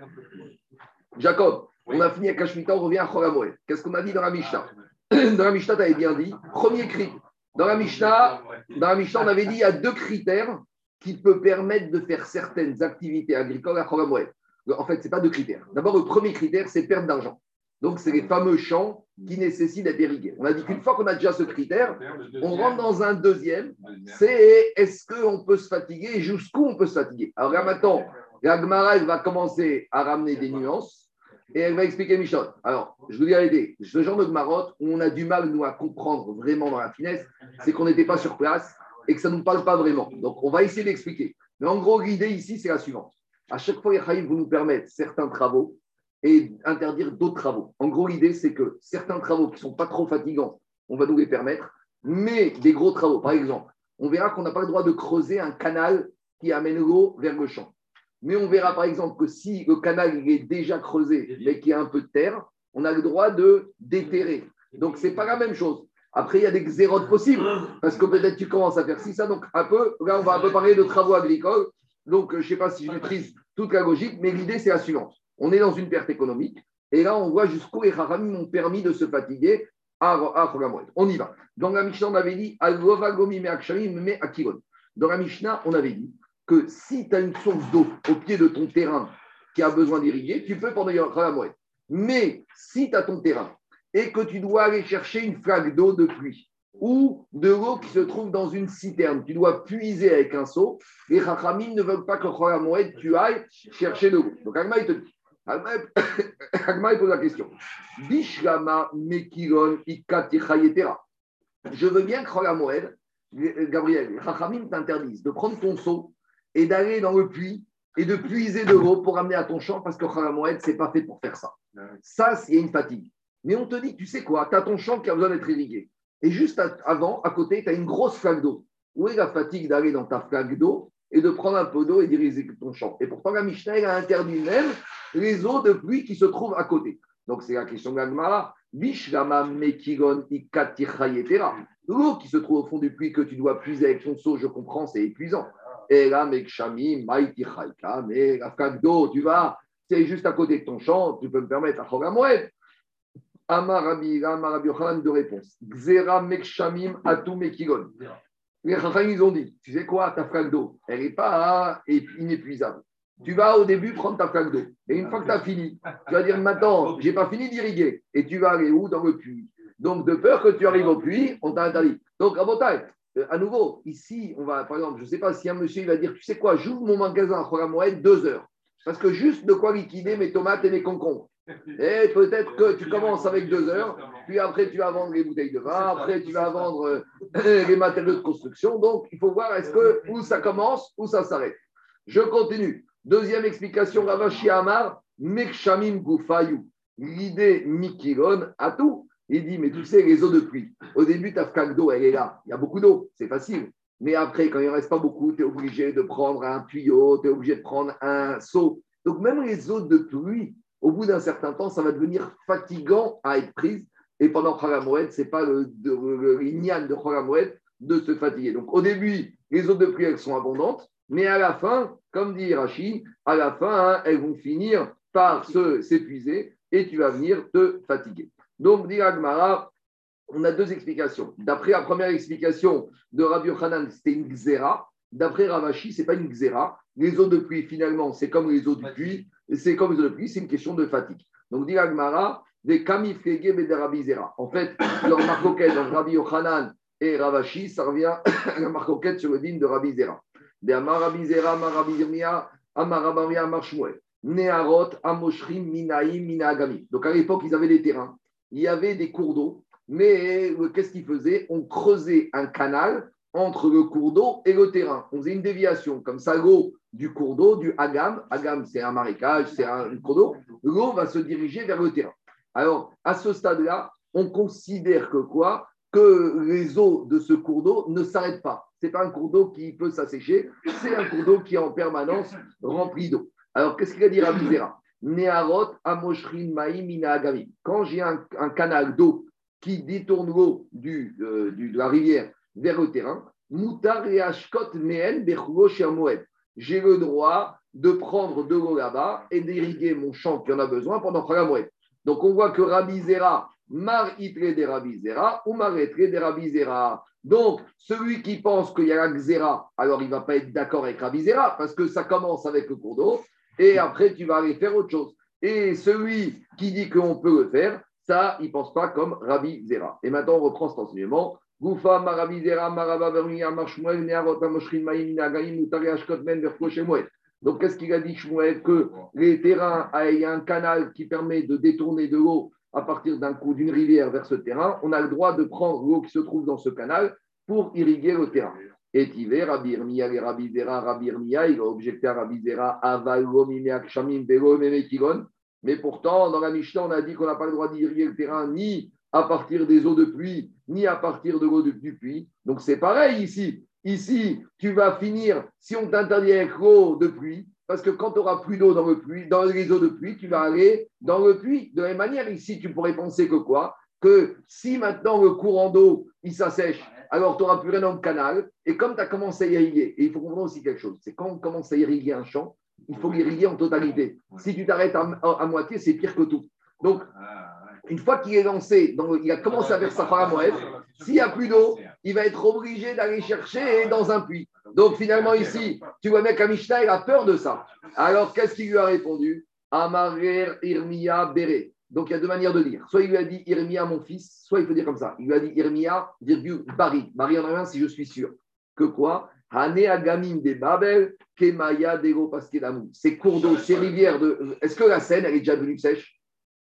Jacob, on a fini avec la Shemitah, on revient à Cholamoed. Qu'est-ce qu'on a dit dans la Mishnah? Dans la Mishnah, tu avais bien dit, premier cri. Dans la Mishnah, dans la on avait dit il y a deux critères qui peuvent permettre de faire certaines activités agricoles à Cholamoed. En fait, ce n'est pas deux critères. D'abord, le premier critère, c'est perte d'argent. Donc, c'est les fameux champs qui nécessitent d'être irrigués. On a dit qu'une fois qu'on a déjà ce critère, on rentre dans un deuxième, c'est est-ce qu'on peut se fatiguer et jusqu'où on peut se fatiguer? Alors là, maintenant, la elle va commencer à ramener des nuances et elle va expliquer Michel. Alors, je vous dis la ce genre de Gmarot où on a du mal, nous, à comprendre vraiment dans la finesse, c'est qu'on n'était pas sur place et que ça ne nous parle pas vraiment. Donc, on va essayer d'expliquer. Mais en gros, l'idée ici, c'est la suivante. À chaque fois, les Chaïm vont nous permettre certains travaux et interdire d'autres travaux. En gros, l'idée, c'est que certains travaux qui ne sont pas trop fatigants, on va nous les permettre, mais des gros travaux, par exemple, on verra qu'on n'a pas le droit de creuser un canal qui amène l'eau vers le champ. Mais on verra, par exemple, que si le canal il est déjà creusé, mais qu'il y a un peu de terre, on a le droit de déterrer. Donc, ce n'est pas la même chose. Après, il y a des xérotes possibles, parce que peut-être tu commences à faire ci, ça. Donc, un peu, là, on va un peu parler de travaux agricoles. Donc, je ne sais pas si je maîtrise toute la logique, mais l'idée, c'est la suivante. On est dans une perte économique, et là, on voit jusqu'où les haramim ont permis de se fatiguer à, à Chogamoued. On y va. Dans la Mishnah, on avait dit. Dans la Mishnah, on avait dit que si tu as une source d'eau au pied de ton terrain qui a besoin d'irriguer, tu peux pendant Chogamoued. Mais si tu as ton terrain et que tu dois aller chercher une flaque d'eau de pluie, ou de l'eau qui se trouve dans une citerne. Tu dois puiser avec un seau. Les Chachamim ne veulent pas que Moed, tu ailles chercher de l'eau. Donc Agma, il te dit. Agma, il pose la question. Bishlama Mekilon. Je veux bien que Moed, Gabriel, les Chachamim t'interdisent de prendre ton seau et d'aller dans le puits et de puiser de l'eau pour amener à ton champ parce que Moed, ce n'est pas fait pour faire ça. Ça, c'est une fatigue. Mais on te dit, tu sais quoi, tu as ton champ qui a besoin d'être irrigué. Et juste avant, à côté, tu as une grosse flaque d'eau. Où est la fatigue d'aller dans ta flaque d'eau et de prendre un peu d'eau et d'irriguer ton champ? Et pourtant, la Mishnah elle a interdit même les eaux de pluie qui se trouvent à côté. Donc, c'est la question de l'Agmara. L'eau qui se trouve au fond du puits que tu dois puiser avec ton seau, je comprends, c'est épuisant. Et là, mekshami maitichaika, mais la tu vas, c'est juste à côté de ton champ, tu peux me permettre à Chogamoued. Amarabi, Amarabi Yochanan de réponse. Xera Mekshamim Atou Mekigon. Les Chachamim, ils ont dit, tu sais quoi, ta flaque d'eau, elle n'est pas inépuisable. tu vas au début prendre ta flaque d'eau. Et une fois que tu as fini, tu vas dire maintenant, j'ai pas fini d'irriguer. Et tu vas aller où? Dans le puits. Donc, de peur que tu arrives au puits, on t'a interdit. Donc, à euh, à nouveau, ici, on va, par exemple, je ne sais pas si un monsieur va dire, tu sais quoi, j'ouvre mon magasin à Khoramoed deux heures. Parce que juste de quoi liquider mes tomates et mes concombres. Et peut-être que tu commences avec deux heures, puis après tu vas vendre les bouteilles de vin, après tu vas vendre euh, les matériaux de construction. Donc il faut voir est-ce que où ça commence, où ça s'arrête. Je continue. Deuxième explication, Ravashi Amar, Mekshamim Gufayou. L'idée Mikilon à tout. Il dit, mais tu sais, les eaux de pluie, au début, ta d'eau, elle est là. Il y a beaucoup d'eau, c'est facile. Mais après, quand il ne reste pas beaucoup, tu es obligé de prendre un tuyau, tu es obligé de prendre un seau. Donc, même les eaux de pluie, au bout d'un certain temps, ça va devenir fatigant à être prise. Et pendant Khagamoued, ce n'est pas le, le, de Khagamoued de se fatiguer. Donc, au début, les eaux de pluie, elles sont abondantes. Mais à la fin, comme dit Rachid, à la fin, hein, elles vont finir par s'épuiser et tu vas venir te fatiguer. Donc, dit Agmara, on a deux explications. D'après la première explication de Rabbi Yochanan, c'était une xéra. D'après Ravashi, ce n'est pas une xéra. Les eaux de pluie, finalement, c'est comme les eaux du puits. C'est comme les eaux de pluie, c'est une question de fatigue. Donc, dit Agmara, des kamifrege Rabbi En fait, leur marcoquette entre Rabbi Yochanan et Ravashi, ça revient à la marcoquette sur le digne de Rabbi Zera. De Zera, Amarabi Zirmia, Amarabamia, Amarshmuel. Neharot, Amoshrim, Minaim, Minagami. Donc, à l'époque, ils avaient des terrains il y avait des cours d'eau, mais qu'est-ce qu'ils faisaient? On creusait un canal entre le cours d'eau et le terrain. On faisait une déviation, comme ça, l'eau du cours d'eau, du Hagam, Hagam c'est un marécage, c'est un cours d'eau, l'eau va se diriger vers le terrain. Alors, à ce stade-là, on considère que quoi? Que les eaux de ce cours d'eau ne s'arrêtent pas. Ce n'est pas un cours d'eau qui peut s'assécher, c'est un cours d'eau qui est en permanence rempli d'eau. Alors, qu'est-ce qu'il a dit Rabbi Neharot Amoshrin Maïm Quand j'ai un, canal d'eau qui détourne l'eau euh, de la rivière vers le terrain, Mutar et Ashkot Mehen J'ai le droit de prendre de l'eau là-bas et d'irriguer mon champ qui en a besoin pendant Moed. Donc on voit que Rabbi Zera, Mar Itre de Rabbi Zera ou Mar Itre de Rabbi Zera. Donc, celui qui pense qu'il y a la Xera, alors il ne va pas être d'accord avec Rabbi Zera parce que ça commence avec le cours d'eau et après tu vas aller faire autre chose. Et celui qui dit qu'on peut le faire, ça, il ne pense pas comme Rabbi Zera. Et maintenant, on reprend cet enseignement. Goufa, Marabi Zera, Maraba. Donc, qu'est-ce qu'il a dit, Shmuel Que les terrains, il y a un canal qui permet de détourner de l'eau à partir d'un coup d'une rivière vers ce terrain. On a le droit de prendre l'eau qui se trouve dans ce canal pour irriguer le terrain. Et Tivé, Rabbi Irmia et Rabbi Zera, il a objecté à Rabbi Zera, mais pourtant, dans la Mishnah, on a dit qu'on n'a pas le droit d'irriguer le terrain ni à partir des eaux de pluie, ni à partir de l'eau du puits. Donc c'est pareil ici. Ici, tu vas finir, si on t'interdit avec l'eau de pluie, parce que quand tu n'auras plus d'eau dans le puits, dans les eaux de pluie, tu vas aller dans le puits. De la même manière, ici, tu pourrais penser que quoi? Que si maintenant le courant d'eau, il s'assèche, alors tu n'auras plus rien dans le canal. Et comme tu as commencé à irriguer, et il faut comprendre aussi quelque chose, c'est quand on commence à irriguer un champ, il faut l'irriguer en totalité. Si tu t'arrêtes à, moitié, c'est pire que tout. Donc, une fois qu'il est lancé, il a commencé à faire sa paramoède, s'il n'y a plus d'eau, il va être obligé d'aller chercher dans un puits. Donc finalement ici, tu vois mec Mishnah, il a peur de ça. Alors qu'est-ce qu'il lui a répondu? Amarer Irmia Bere. Donc, il y a deux manières de dire. Soit il lui a dit Irmia, mon fils, soit il faut dire comme ça. Il lui a dit Irmia, virgule, Bari. Bari en rien si je suis sûr. Que quoi? De Babel, Kemaya Dego. Ces cours d'eau, ces rivières de. Est-ce que la Seine, elle est déjà devenue sèche?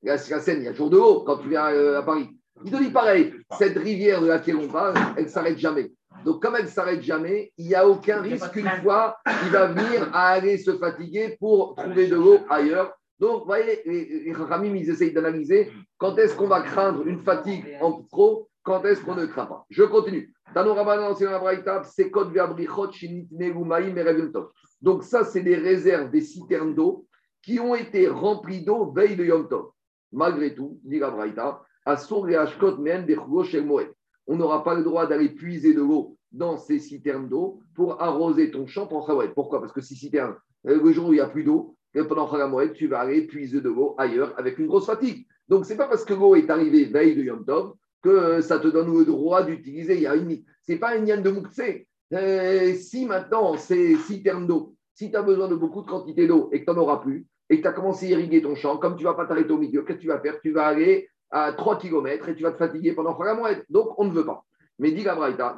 La, Seine, il y a toujours de l'eau quand tu viens euh, à Paris. Il te dit pareil, cette rivière de laquelle on parle, elle ne s'arrête jamais. Donc, comme elle ne s'arrête jamais, il n'y a aucun risque qu'une fois, il va venir à aller se fatiguer pour trouver de l'eau ailleurs. Donc, vous voyez, les Ramim, ils essayent d'analyser quand est-ce qu'on va craindre une fatigue en trop, quand est-ce qu'on ne craint pas. Je continue. Donc, ça, c'est des réserves, des citernes d'eau qui ont été remplies d'eau veille de Yom Tov. Malgré tout, dit la Braïta, on n'aura pas le droit d'aller puiser de l'eau dans ces citernes d'eau pour arroser ton champ pour Pourquoi? Parce que ces citernes, euh, le jour où il n'y a plus d'eau, et pendant Khagamoued, tu vas aller puiser de l'eau ailleurs avec une grosse fatigue. Donc, ce n'est pas parce que l'eau est arrivée veille de Yom Tov que ça te donne le droit d'utiliser. Ce n'est pas une yann de Moukse. Euh, si maintenant ces citernes d'eau, Si tu as besoin de beaucoup de quantité d'eau et que tu n'en auras plus, et que tu as commencé à irriguer ton champ, comme tu ne vas pas t'arrêter au milieu, qu'est-ce que tu vas faire? Tu vas aller à 3 km et tu vas te fatiguer pendant mois. Donc, on ne veut pas. Mais dit Gabraïta,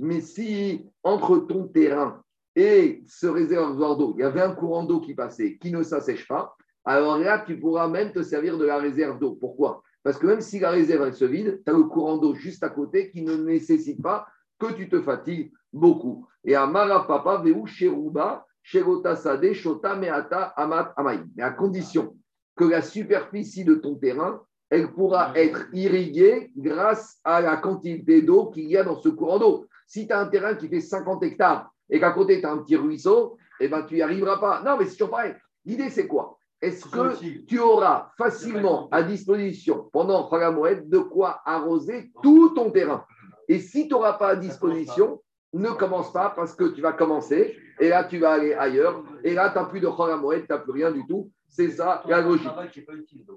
mais si entre ton terrain et ce réservoir d'eau, il y avait un courant d'eau qui passait, qui ne s'assèche pas, alors là, tu pourras même te servir de la réserve d'eau. Pourquoi? Parce que même si la réserve elle se vide, tu as le courant d'eau juste à côté qui ne nécessite pas que tu te fatigues beaucoup. Et à Marapapa, Veu Sheruba, Sherota Sade, Shota Meata, Amat Amaï. Mais à condition que la superficie de ton terrain, elle pourra être irriguée grâce à la quantité d'eau qu'il y a dans ce courant d'eau. Si tu as un terrain qui fait 50 hectares et qu'à côté tu as un petit ruisseau, eh ben, tu n'y arriveras pas. Non, mais c'est toujours pareil. L'idée, c'est quoi? Est-ce que tu auras facilement à disposition pendant Khagamoued de quoi arroser tout ton terrain? Et si tu n'auras pas à disposition, ne commence pas parce que tu vas commencer et là tu vas aller ailleurs et là tu n'as plus de Khagamoued, tu n'as plus rien du tout. C'est ça la logique.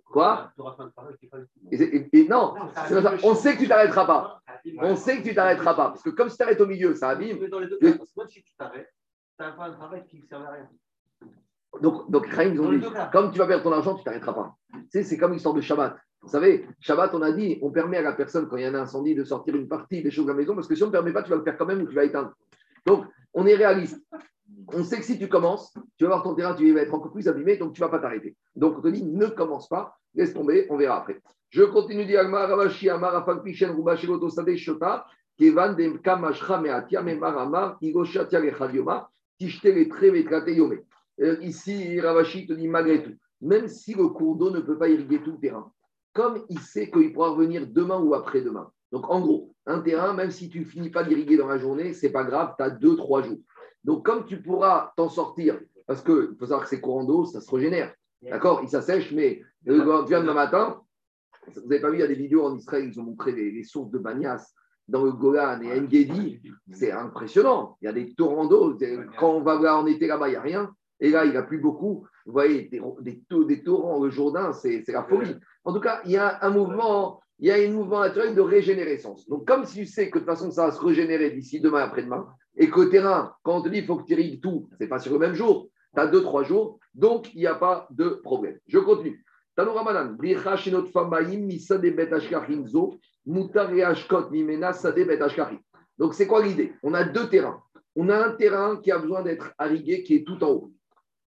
Quoi et, Non, on sait que tu t'arrêteras pas. On sait que tu t'arrêteras pas. Parce que comme si tu t'arrêtes au milieu, ça abîme. Si tu t'arrêtes, tu as un travail qui ne sert à rien. Donc, donc ils ont dit, comme tu vas perdre ton argent, tu t'arrêteras pas. Sais, c'est comme l'histoire de Shabbat. Vous savez, Shabbat, on a dit, on permet à la personne, quand il y a un incendie, de sortir une partie des choses de la maison, parce que si on ne permet pas, tu vas le faire quand même ou tu vas éteindre. Donc, on est réaliste on sait que si tu commences, tu vas voir ton terrain, tu vas être encore plus abîmé, donc tu ne vas pas t'arrêter. Donc on te dit, ne commence pas, laisse tomber, on verra après. Je continue dire Ravashi Amar Shota, Kevan Trevetrate Yome. Ici, Ravashi te dit malgré tout, même si le cours d'eau ne peut pas irriguer tout le terrain, comme il sait qu'il pourra revenir demain ou après-demain. Donc en gros, un terrain, même si tu finis pas d'irriguer dans la journée, c'est pas grave, tu as deux, trois jours. Donc, comme tu pourras t'en sortir, parce qu'il faut savoir que ces courants d'eau, ça se régénère. D'accord? Il s'assèche, mais tu viens demain matin, vous n'avez pas vu, il y a des vidéos en Israël, ils ont montré les, sources de Banias dans le Golan et Engedi. C'est impressionnant. Il y a des torrents d'eau. Quand on va voir en été là-bas, il n'y a rien. Et là, il n'y a plus beaucoup. Vous voyez, des, des, torrents, le Jourdain, c'est la folie. En tout cas, il y a un mouvement, il y a un mouvement naturel de régénérescence. Donc, comme si tu sais que de toute façon, ça va se régénérer d'ici demain après-demain, et qu'au terrain, quand on te dit qu'il faut que tu irrigues tout, ce n'est pas sur le même jour, tu as deux, trois jours, donc il n'y a pas de problème. Je continue. Donc, c'est quoi l'idée? On a deux terrains. On a un terrain qui a besoin d'être irrigué, qui est tout en haut.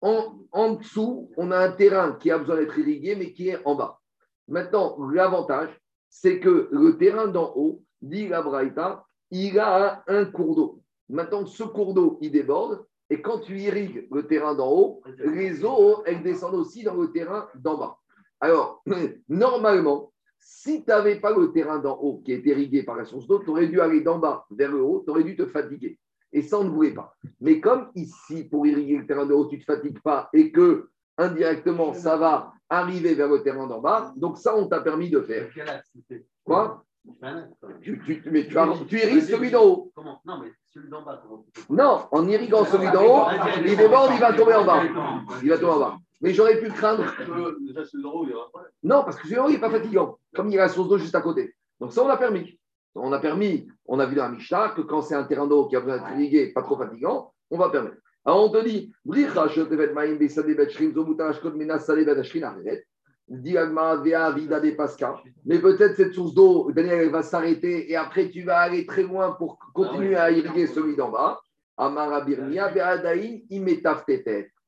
En, en, dessous, on a un terrain qui a besoin d'être irrigué, mais qui est en bas. Maintenant, l'avantage, c'est que le terrain d'en haut, dit la Braïta, il a un cours d'eau. Maintenant, ce cours d'eau, il déborde. Et quand tu irrigues le terrain d'en haut, les eaux, elles descendent aussi dans le terrain d'en bas. Alors, normalement, si tu n'avais pas le terrain d'en haut qui est irrigué par la source d'eau, tu aurais dû aller d'en bas vers le haut, tu aurais dû te fatiguer. Et ça, on ne voulait pas. Mais comme ici, pour irriguer le terrain d'en haut, tu ne te fatigues pas et que indirectement, ça va arriver vers le terrain d'en bas, donc ça, on t'a permis de faire. Quoi? Tu, tu, mais tu, tu irrigues celui d'en haut. Comment? Non, mais Non, en irriguant celui d'en haut, il il va tomber en bas. Il va tomber en bas. Mais j'aurais pu craindre. Non, parce que celui d'en haut, il n'est pas fatigant. Comme il y a la source d'eau juste à côté. Donc ça, on l'a permis. On a permis, on a vu dans la Mishnah que quand c'est un terrain d'eau qui a besoin d'être irrigué, pas trop fatigant, on va permettre. Alors on te dit, mais peut-être cette source d'eau, Daniel, elle va s'arrêter et après tu vas aller très loin pour continuer à irriguer celui d'en bas.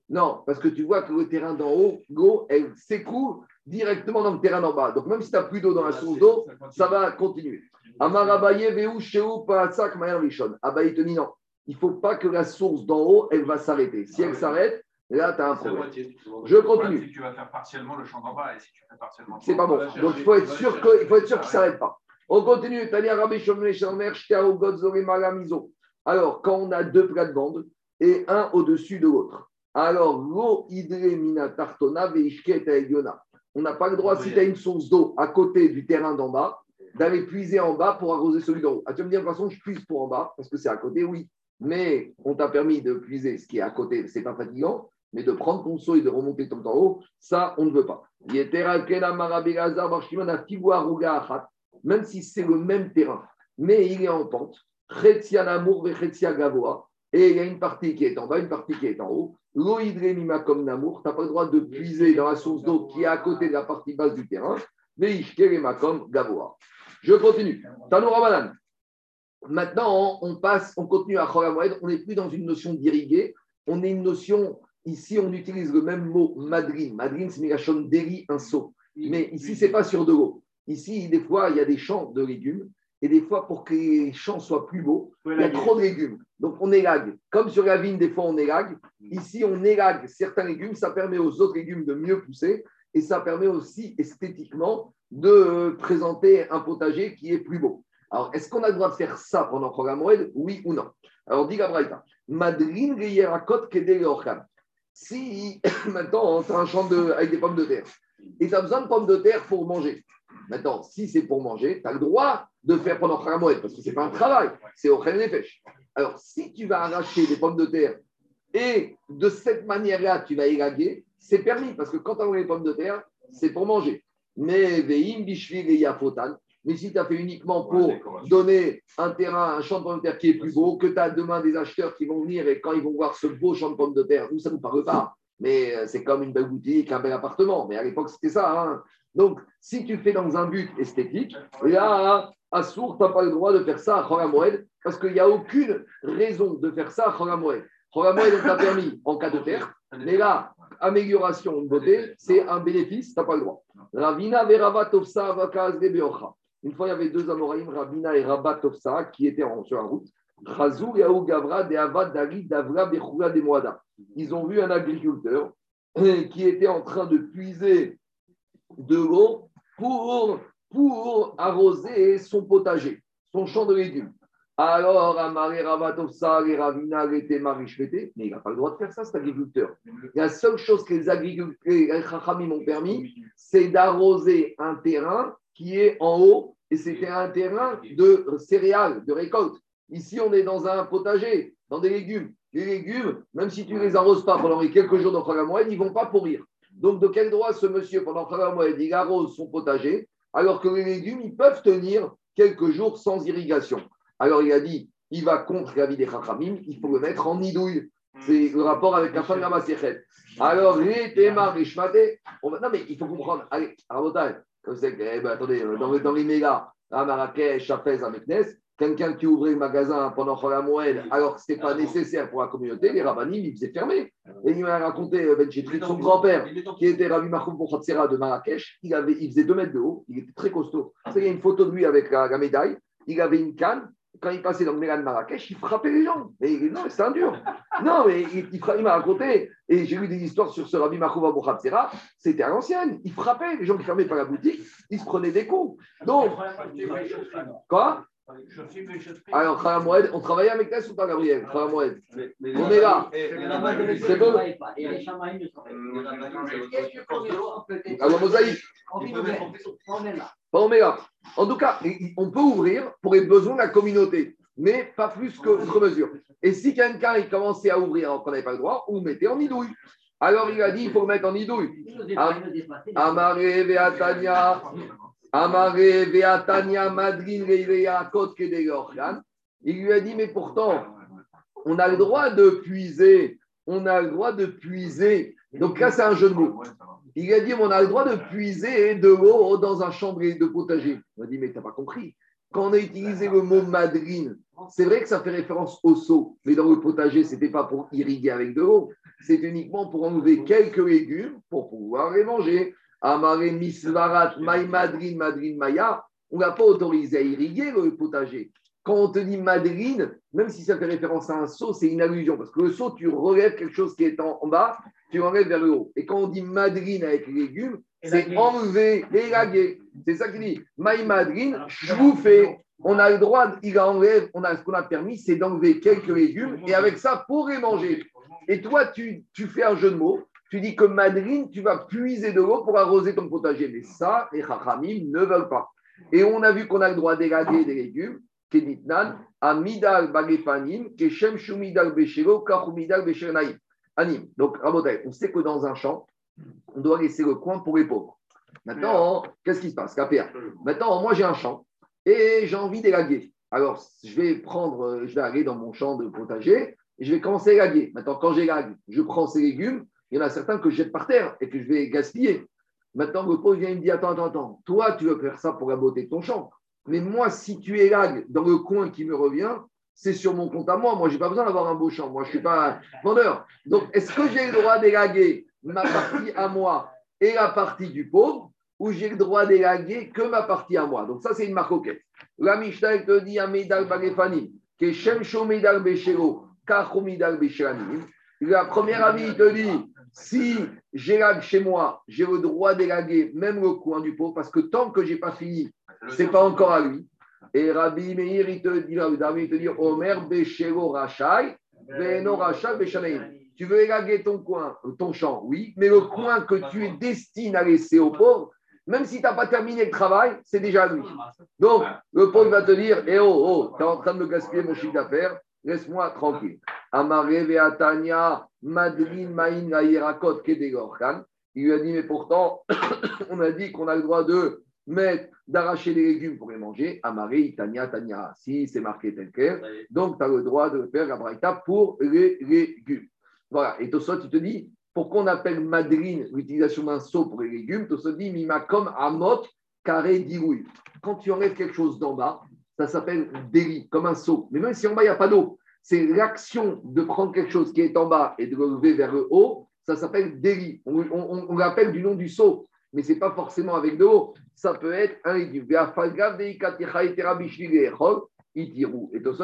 Non, parce que tu vois que le terrain d'en haut, l'eau, elle s'écoule directement dans le terrain d'en bas. Donc même si tu n'as plus d'eau dans la source d'eau, ça va continuer. Amarabaye, Veu, Sheu, Paatsak, Mayan Rishon. Abaye te dit non, il ne faut pas que la source d'en haut, elle va s'arrêter. Si elle s'arrête, Là, tu as un problème. Je continue. Si tu vas faire partiellement le champ d'en bas et si tu fais partiellement. C'est pas bon. Donc il faut être sûr qu'il faut être sûr qu'il ne s'arrête pas. On continue. Alors, quand on a deux plates-bandes et un au-dessus de l'autre, alors l'eau hydremina tartona On n'a pas le droit, si tu as une source d'eau à côté du terrain d'en bas, d'aller puiser en bas pour arroser celui d'en haut. Ah, tu vas me dire, de toute façon, je puise pour en bas parce que c'est à côté, oui. Mais on t'a permis de puiser ce qui est à côté, c'est pas fatigant mais de prendre ton seau et de remonter tout en haut, ça, on ne veut pas. Même si c'est le même terrain, mais il est en pente, et il y a une partie qui est en bas, une partie qui est en haut. L'eau comme Namour, tu n'as pas le droit de puiser dans la source d'eau qui est à côté de la partie basse du terrain. Mais comme Gavoa. Je continue. Tanoura. Maintenant, on passe, on continue à Choramoed, on n'est plus dans une notion d'irriguer, on est une notion, ici on utilise le même mot madrine. Madrine, c'est Megachon Deri, un seau. Mais ici, ce n'est pas sur de l'eau. Ici, des fois, il y a des champs de légumes, et des fois, pour que les champs soient plus beaux, il y a trop de légumes. Donc, on élague. Comme sur la vigne, des fois, on élague. Ici, on élague certains légumes. Ça permet aux autres légumes de mieux pousser. Et ça permet aussi esthétiquement de présenter un potager qui est plus beau. Alors, est-ce qu'on a le droit de faire ça pendant le programme Moed? Oui ou non? Alors, dit Gabraïta, Madrin Si maintenant, tu as un champ de, avec des pommes de terre et tu as besoin de pommes de terre pour manger. Maintenant, si c'est pour manger, tu as le droit de faire pendant Moed parce que ce n'est pas un travail, c'est au des pêches. Alors, si tu vas arracher des pommes de terre et de cette manière-là, tu vas élaguer, c'est permis parce que quand tu as les pommes de terre, c'est pour manger. Mais Bishvil et mais si tu as fait uniquement pour donner un terrain, un champ de pommes de terre qui est plus beau, que tu as demain des acheteurs qui vont venir et quand ils vont voir ce beau champ de pommes de terre, nous, ça ne nous parle pas. Mais euh, c'est comme une belle boutique, un bel appartement. Mais à l'époque, c'était ça. Hein. Donc, si tu fais dans un but esthétique, là, à Sour, tu n'as pas le droit de faire ça à Khoramoed parce qu'il n'y a aucune raison de faire ça à Khoramoed. Khoramoed, on t'a permis en cas de terre, mais là, amélioration de beauté, c'est un bénéfice, tu n'as pas le droit. Ravina verava Une fois, il y avait deux Amoraïm, Ravina et Rabat qui étaient sur la route. Gavra Davra. Ils ont vu un agriculteur qui était en train de puiser de l'eau pour, pour arroser son potager, son champ de légumes. Alors, Amaré Ravatofsa et Ravina marichveté, mais il n'a pas le droit de faire ça, cet agriculteur. La seule chose que les agriculteurs, les Chachamim ont permis, c'est d'arroser un terrain qui est en haut, et c'était un terrain de céréales, de récolte. Ici, on est dans un potager, dans des légumes. Les légumes, même si tu ne les arroses pas pendant les quelques jours dans moelle, ils ne vont pas pourrir. Donc, de quel droit ce monsieur, pendant moelle, il arrose son potager, alors que les légumes, ils peuvent tenir quelques jours sans irrigation? Alors il a dit, il va contre la vie des Chachamim, il faut le mettre en nidouille. C'est le rapport avec la fin de la. Alors, les non mais il faut comprendre. Allez, Rabotai, eh ben, attendez, dans, dans les mégas, à Marrakech, à Fès, à Meknes, quelqu'un qui ouvrait le magasin pendant la Moël, alors que ce n'était pas nécessaire pour la communauté, les rabbinim, ils faisaient fermer. Et il m'a raconté, euh, Ben son grand-père, qui était Rabbi Machoum Bochatsera de Marrakech, il, avait, il faisait 2 mètres de haut, il était très costaud. Il y a une photo de lui avec la médaille, il avait une canne, quand il passait dans le Mélan de Marrakech, il frappait les gens. Mais non, c'est un dur. Non, mais il, il, m'a raconté, et j'ai lu des histoires sur ce Rabbi Mahouba Bouchatsera, c'était à l'ancienne. Il frappait les gens qui fermaient pas la boutique, il se prenait des coups. Donc, quoi? Alors, Khalamoued, on travaillait avec Tess ou pas, Gabriel? Khalamoued. On est là. C'est bon? La mosaïque. Pas Oméga. En tout cas, on peut ouvrir pour les besoins de la communauté, mais pas plus que autre mesure. Et si quelqu'un il commençait à ouvrir alors qu'on n'avait pas le droit, on mettait en idouille. Alors il a dit il faut le mettre en idouille. Amaré Veatania, Amaré Veatania, Madrin Il lui a dit mais pourtant, on a le droit de puiser, on a le droit de puiser. Donc là, c'est un jeu de mots. Il a dit, on a le droit de puiser de l'eau dans un chambre de potager. On a dit, mais tu n'as pas compris. Quand on a utilisé le mot madrine, c'est vrai que ça fait référence au seau, mais dans le potager, ce n'était pas pour irriguer avec de l'eau, c'est uniquement pour enlever quelques légumes pour pouvoir les manger. Amare misvarat, maï madrine, madrine maya, on n'a pas autorisé à irriguer le potager. Quand on te dit madrine, même si ça fait référence à un seau, c'est une allusion, parce que le seau, tu relèves quelque chose qui est en bas tu enlèves vers le haut. Et quand on dit madrine avec les légumes, c'est enlever, élaguer. C'est ça qu'il dit. Maï madrine, je vous fais. On a le droit, il enlève, on a ce qu'on a permis, c'est d'enlever quelques légumes et avec ça, pour les manger. Et toi, tu, tu fais un jeu de mots. Tu dis que madrine, tu vas puiser de l'eau pour arroser ton potager. Mais ça, les chachamim ne veulent pas. Et on a vu qu'on a le droit d'élaguer des légumes. Keditnan, amidal bagefanim, keshem shumidal beshelo, kachumidal beshernaim. Donc, on sait que dans un champ, on doit laisser le coin pour les pauvres. Maintenant, qu'est-ce qui se passe? Maintenant, moi, j'ai un champ et j'ai envie d'élaguer. Alors, je vais prendre, je vais aller dans mon champ de potager et je vais commencer à laguer. Maintenant, quand j'élague, je prends ces légumes, il y en a certains que je jette par terre et que je vais gaspiller. Maintenant, le pauvre vient et me dit Attends, attends, attends, toi, tu veux faire ça pour la beauté de ton champ. Mais moi, si tu élagues dans le coin qui me revient, c'est sur mon compte à moi. Moi, je n'ai pas besoin d'avoir un beau champ. Moi, je ne suis pas vendeur. Donc, est-ce que j'ai le droit d'élaguer ma partie à moi et la partie du pauvre ou j'ai le droit d'élaguer que ma partie à moi? Donc, ça, c'est une marque La Mishnah, te dit Amidal Bagefani, que Shem Shomidal Beshero, Kachomidal Besheranim. La première avis, il te dit si j'élague chez moi, j'ai le droit d'élaguer même le coin du pot, parce que tant que je n'ai pas fini, ce n'est pas encore à lui. Et Rabbi Meir, il te dit, il te dit Omer Beshelo Rachai, Veno Rachai Tu veux élaguer ton coin, ton champ, oui, mais le coin que tu es destiné à laisser au pauvre, même si tu n'as pas terminé le travail, c'est déjà lui. Donc, le pauvre va te dire Eh oh, oh, tu es en train de me gaspiller mon chiffre d'affaires, laisse-moi tranquille. Amare Veatania, Madrin Maïn Yerakot Kedegorkan. Il lui a dit, mais pourtant, on a dit qu'on a le droit de mettre, d'arracher les légumes pour les manger. Amare, Tania, Tania. Si c'est marqué tel quel, donc tu as le droit de faire la braïta pour les légumes. Voilà. Et Tosot, tu te dis, pourquoi on appelle madrine l'utilisation d'un seau pour les légumes Tosot dit, mima comme amot carré dirouille. Quand tu enlèves quelque chose d'en bas, ça s'appelle délit, comme un seau. Mais même si en bas, il n'y a pas d'eau, c'est l'action de prendre quelque chose qui est en bas et de le lever vers le haut, ça s'appelle délit. On, l'appelle du nom du seau, mais ce n'est pas forcément avec de l'eau. Ça peut être un légume. Et ça,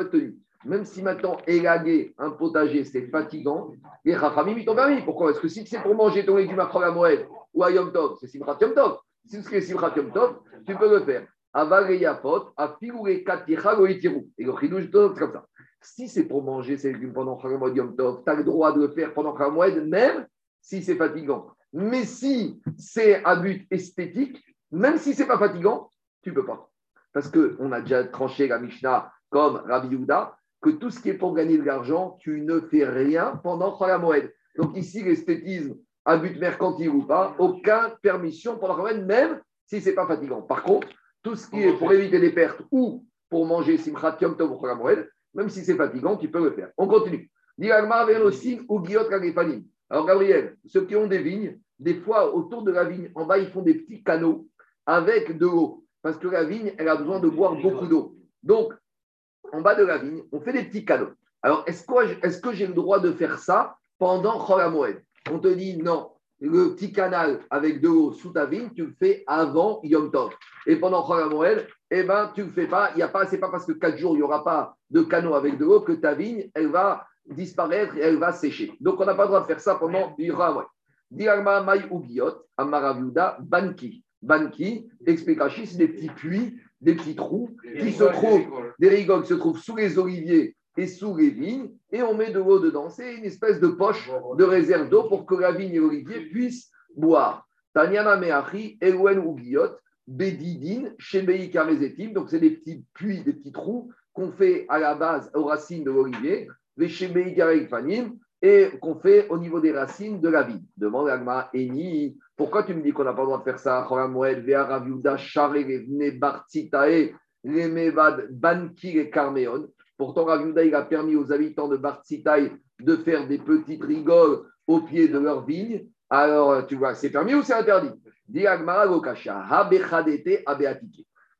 te même si maintenant élaguer un potager, c'est fatigant, les rachamim, ils t'ont permis. Pourquoi? Parce que si c'est pour manger ton légume à Moed ou à Yom Tov, c'est Simchat Yom Tov. Si c'est Simchat Yom Tov, tu peux le faire. Avareyafot, à figurer Katicha Goitiru. Et le chidouche, comme ça. Si c'est pour manger ces légumes pendant Khamad Yom Tov, tu as le droit de le faire pendant Khamad, même si c'est fatigant. Mais si c'est à but esthétique, même si c'est pas fatigant, tu peux pas. Parce qu'on a déjà tranché la Mishnah comme Rabbi Yehuda, que tout ce qui est pour gagner de l'argent, tu ne fais rien pendant Moed. Donc ici, l'esthétisme à but mercantile ou pas, aucune permission pendant Khamad, même si c'est pas fatigant. Par contre, tout ce qui est pour éviter des pertes ou pour manger Simchat Yom Tov ou même si c'est fatigant, tu peux le faire. On continue. Alors, Gabriel, ceux qui ont des vignes, des fois, autour de la vigne, en bas, ils font des petits canaux avec de l'eau. Parce que la vigne, elle a besoin de boire beaucoup d'eau. Donc, en bas de la vigne, on fait des petits canaux. Alors, est-ce que, j'ai le droit de faire ça pendant Moed On te dit non le petit canal avec de l'eau sous ta vigne, tu le fais avant Yom Tov. Et pendant Moël, eh ben, tu ne le fais pas. Il y a pas, c'est parce que quatre jours, il n'y aura pas de canot avec de l'eau que ta vigne, elle va disparaître et elle va sécher. Donc, on n'a pas le droit de faire ça pendant Moël. Diagma Mai Ugiot, Amaraviuda, Banki. Banki, explique c'est des petits puits, des petits trous qui se trouvent, des rigoles qui se trouvent sous les oliviers et sous les vignes, et on met de l'eau dedans. C'est une espèce de poche de réserve d'eau pour que la vigne et l'olivier puissent boire. Tanyana Meachi, Ewen Ugiot, Bedidin, Shebei Karezetim, donc c'est des petits puits, des petits trous qu'on fait à la base aux racines de l'olivier, les et qu'on fait au niveau des racines de la vigne. Demande Agma, Eni, pourquoi tu me dis qu'on n'a pas le droit de faire ça? Raviuda. Pourtant, Rav il a permis aux habitants de Bartsitaï de faire des petites rigoles au pied de leur vigne. Alors, tu vois, c'est permis ou c'est interdit?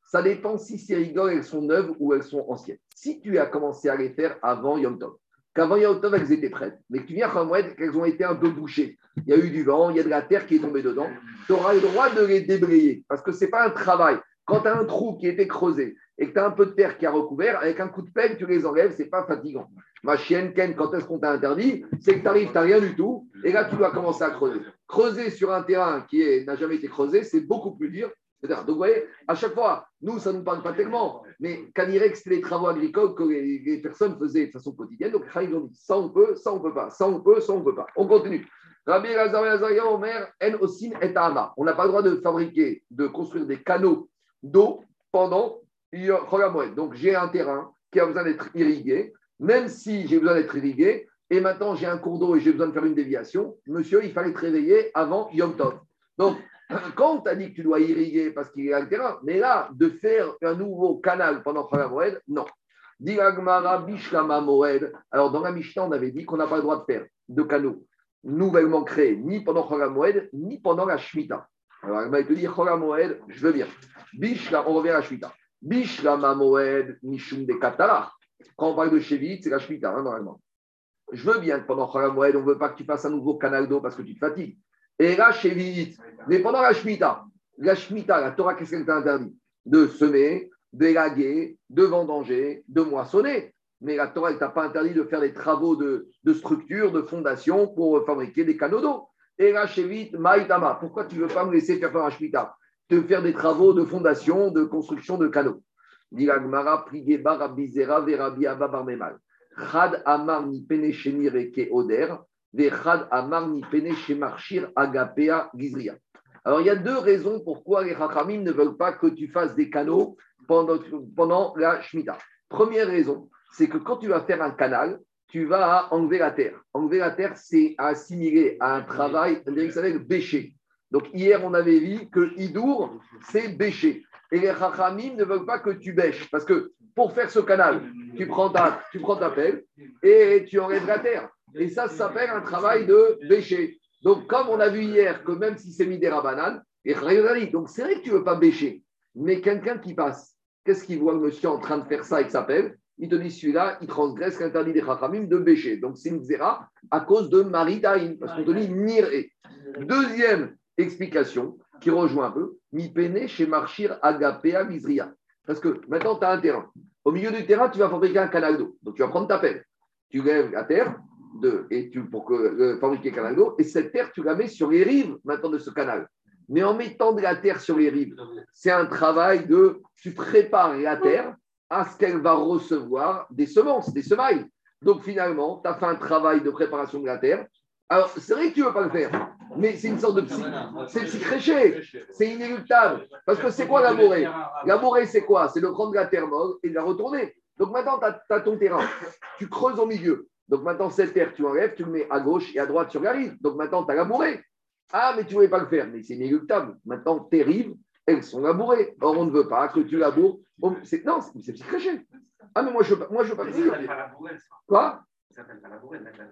Ça dépend si ces rigoles, elles sont neuves ou elles sont anciennes. Si tu as commencé à les faire avant Yom Tov, qu'avant Yom Tov, elles étaient prêtes, mais que tu viens à qu'elles ont été un peu bouchées, il y a eu du vent, il y a de la terre qui est tombée dedans, tu auras le droit de les débrayer parce que ce n'est pas un travail. Quand tu as un trou qui a été creusé et que tu as un peu de terre qui a recouvert, avec un coup de pelle, tu les enlèves, c'est pas fatigant. Ma chienne, Ken, quand est-ce qu'on t'a interdit C'est que tu arrives, tu n'as rien du tout, et là, tu dois commencer à creuser. Creuser sur un terrain qui n'a jamais été creusé, c'est beaucoup plus dur. Donc, vous voyez, à chaque fois, nous, ça ne nous parle pas tellement, mais Canirex, c'était les travaux agricoles que les, personnes faisaient de façon quotidienne. Donc, ça on peut, ça on peut pas, ça on peut, ça on peut pas. On continue. Rabbi Omer, En Osin et On n'a pas le droit de fabriquer, de construire des canaux d'eau pendant donc j'ai un terrain qui a besoin d'être irrigué, même si j'ai besoin d'être irrigué, et maintenant j'ai un cours d'eau et j'ai besoin de faire une déviation, monsieur, il fallait te réveiller avant Yom Tov. Donc, quand tu as dit que tu dois irriguer parce qu'il y a le terrain, mais là, de faire un nouveau canal pendant Moed, non. Alors, dans la Mishnah, on avait dit qu'on n'a pas le droit de faire de canaux nouvellement créés, ni pendant Chol Moed, ni pendant la Shemitah. Alors, m'a te dit Moed, je veux bien. Bishla, on revient à la Shemitah. Bishlama Moed, Mishum de Katara. Quand on parle de Shevit, c'est la Shemitah, hein, normalement. Je veux bien que pendant Chol Moed, on ne veut pas que tu fasses un nouveau canal d'eau parce que tu te fatigues. Et là, Shevit, mais pendant la Shemitah, la Shemitah, la Torah, qu'est-ce qu'elle t'a interdit De semer, d'élaguer, de vendanger, de moissonner. Mais la Torah, elle t'a pas interdit de faire des travaux de, structure, de fondation pour fabriquer des canaux d'eau. Et là, Shevit, Maïtama, pourquoi tu veux pas me laisser faire la Shemitah De faire des travaux de fondation, de construction de canaux. Prigeba, Verabi, Abba, Barmemal. Chad Amar ni pene reke oder, Chad Amar ni pene marchir agapea gizria. Alors, il y a deux raisons pourquoi les Chachamim ne veulent pas que tu fasses des canaux pendant, la Shemitah. Première raison, c'est que quand tu vas faire un canal, tu vas enlever la terre. Enlever la terre, c'est assimiler à un travail, ça s'appelle bêcher. Donc, hier, on avait vu que Idour, c'est bêcher. Et les Chachamim ne veulent pas que tu bêches. Parce que pour faire ce canal, tu prends ta, tu prends ta pelle et tu enlèves la terre. Et ça, ça s'appelle un travail de bêcher. Donc, comme on a vu hier que même si c'est mis des rabanan, et donc c'est vrai que tu ne veux pas bêcher. Mais quelqu'un qui passe, qu'est-ce qu'il voit le monsieur en train de faire ça avec sa pelle? Il te dit celui-là, il transgresse l'interdit des Chachamim de bêcher. Donc, c'est une zéra à cause de Maritaïn, parce qu'on te dit niré. Deuxième explication, qui rejoint un peu, mi pene chez Marchir Agapea Mizria. Parce que maintenant, tu as un terrain. Au milieu du terrain, tu vas fabriquer un canal d'eau. Donc, tu vas prendre ta pelle. Tu lèves la terre et tu, pour que, euh, fabriquer canal. Et cette terre, tu la mets sur les rives maintenant de ce canal. Mais en mettant de la terre sur les rives, c'est un travail de. Tu prépares la terre à ce qu'elle va recevoir des semences, des semailles. Donc finalement, tu as fait un travail de préparation de la terre alors, c'est vrai que tu ne veux pas le faire, mais c'est une sorte de psy. C'est psychréché, c'est inéluctable. Parce que c'est quoi labourer Labourer, c'est quoi? C'est de prendre la terre morte et de la retourner. Donc maintenant, tu as, ton terrain, tu creuses au milieu. Donc maintenant, cette terre, tu enlèves, tu le mets à gauche et à droite sur la rive. Donc maintenant, tu as labouré. Ah, mais tu ne voulais pas le faire, mais c'est inéluctable. Maintenant, tes rives, elles sont labourées. Or, on ne veut pas que tu laboures. Non, c'est psychréché. Ah, mais moi, je ne veux pas. Moi, je veux pas. Quoi?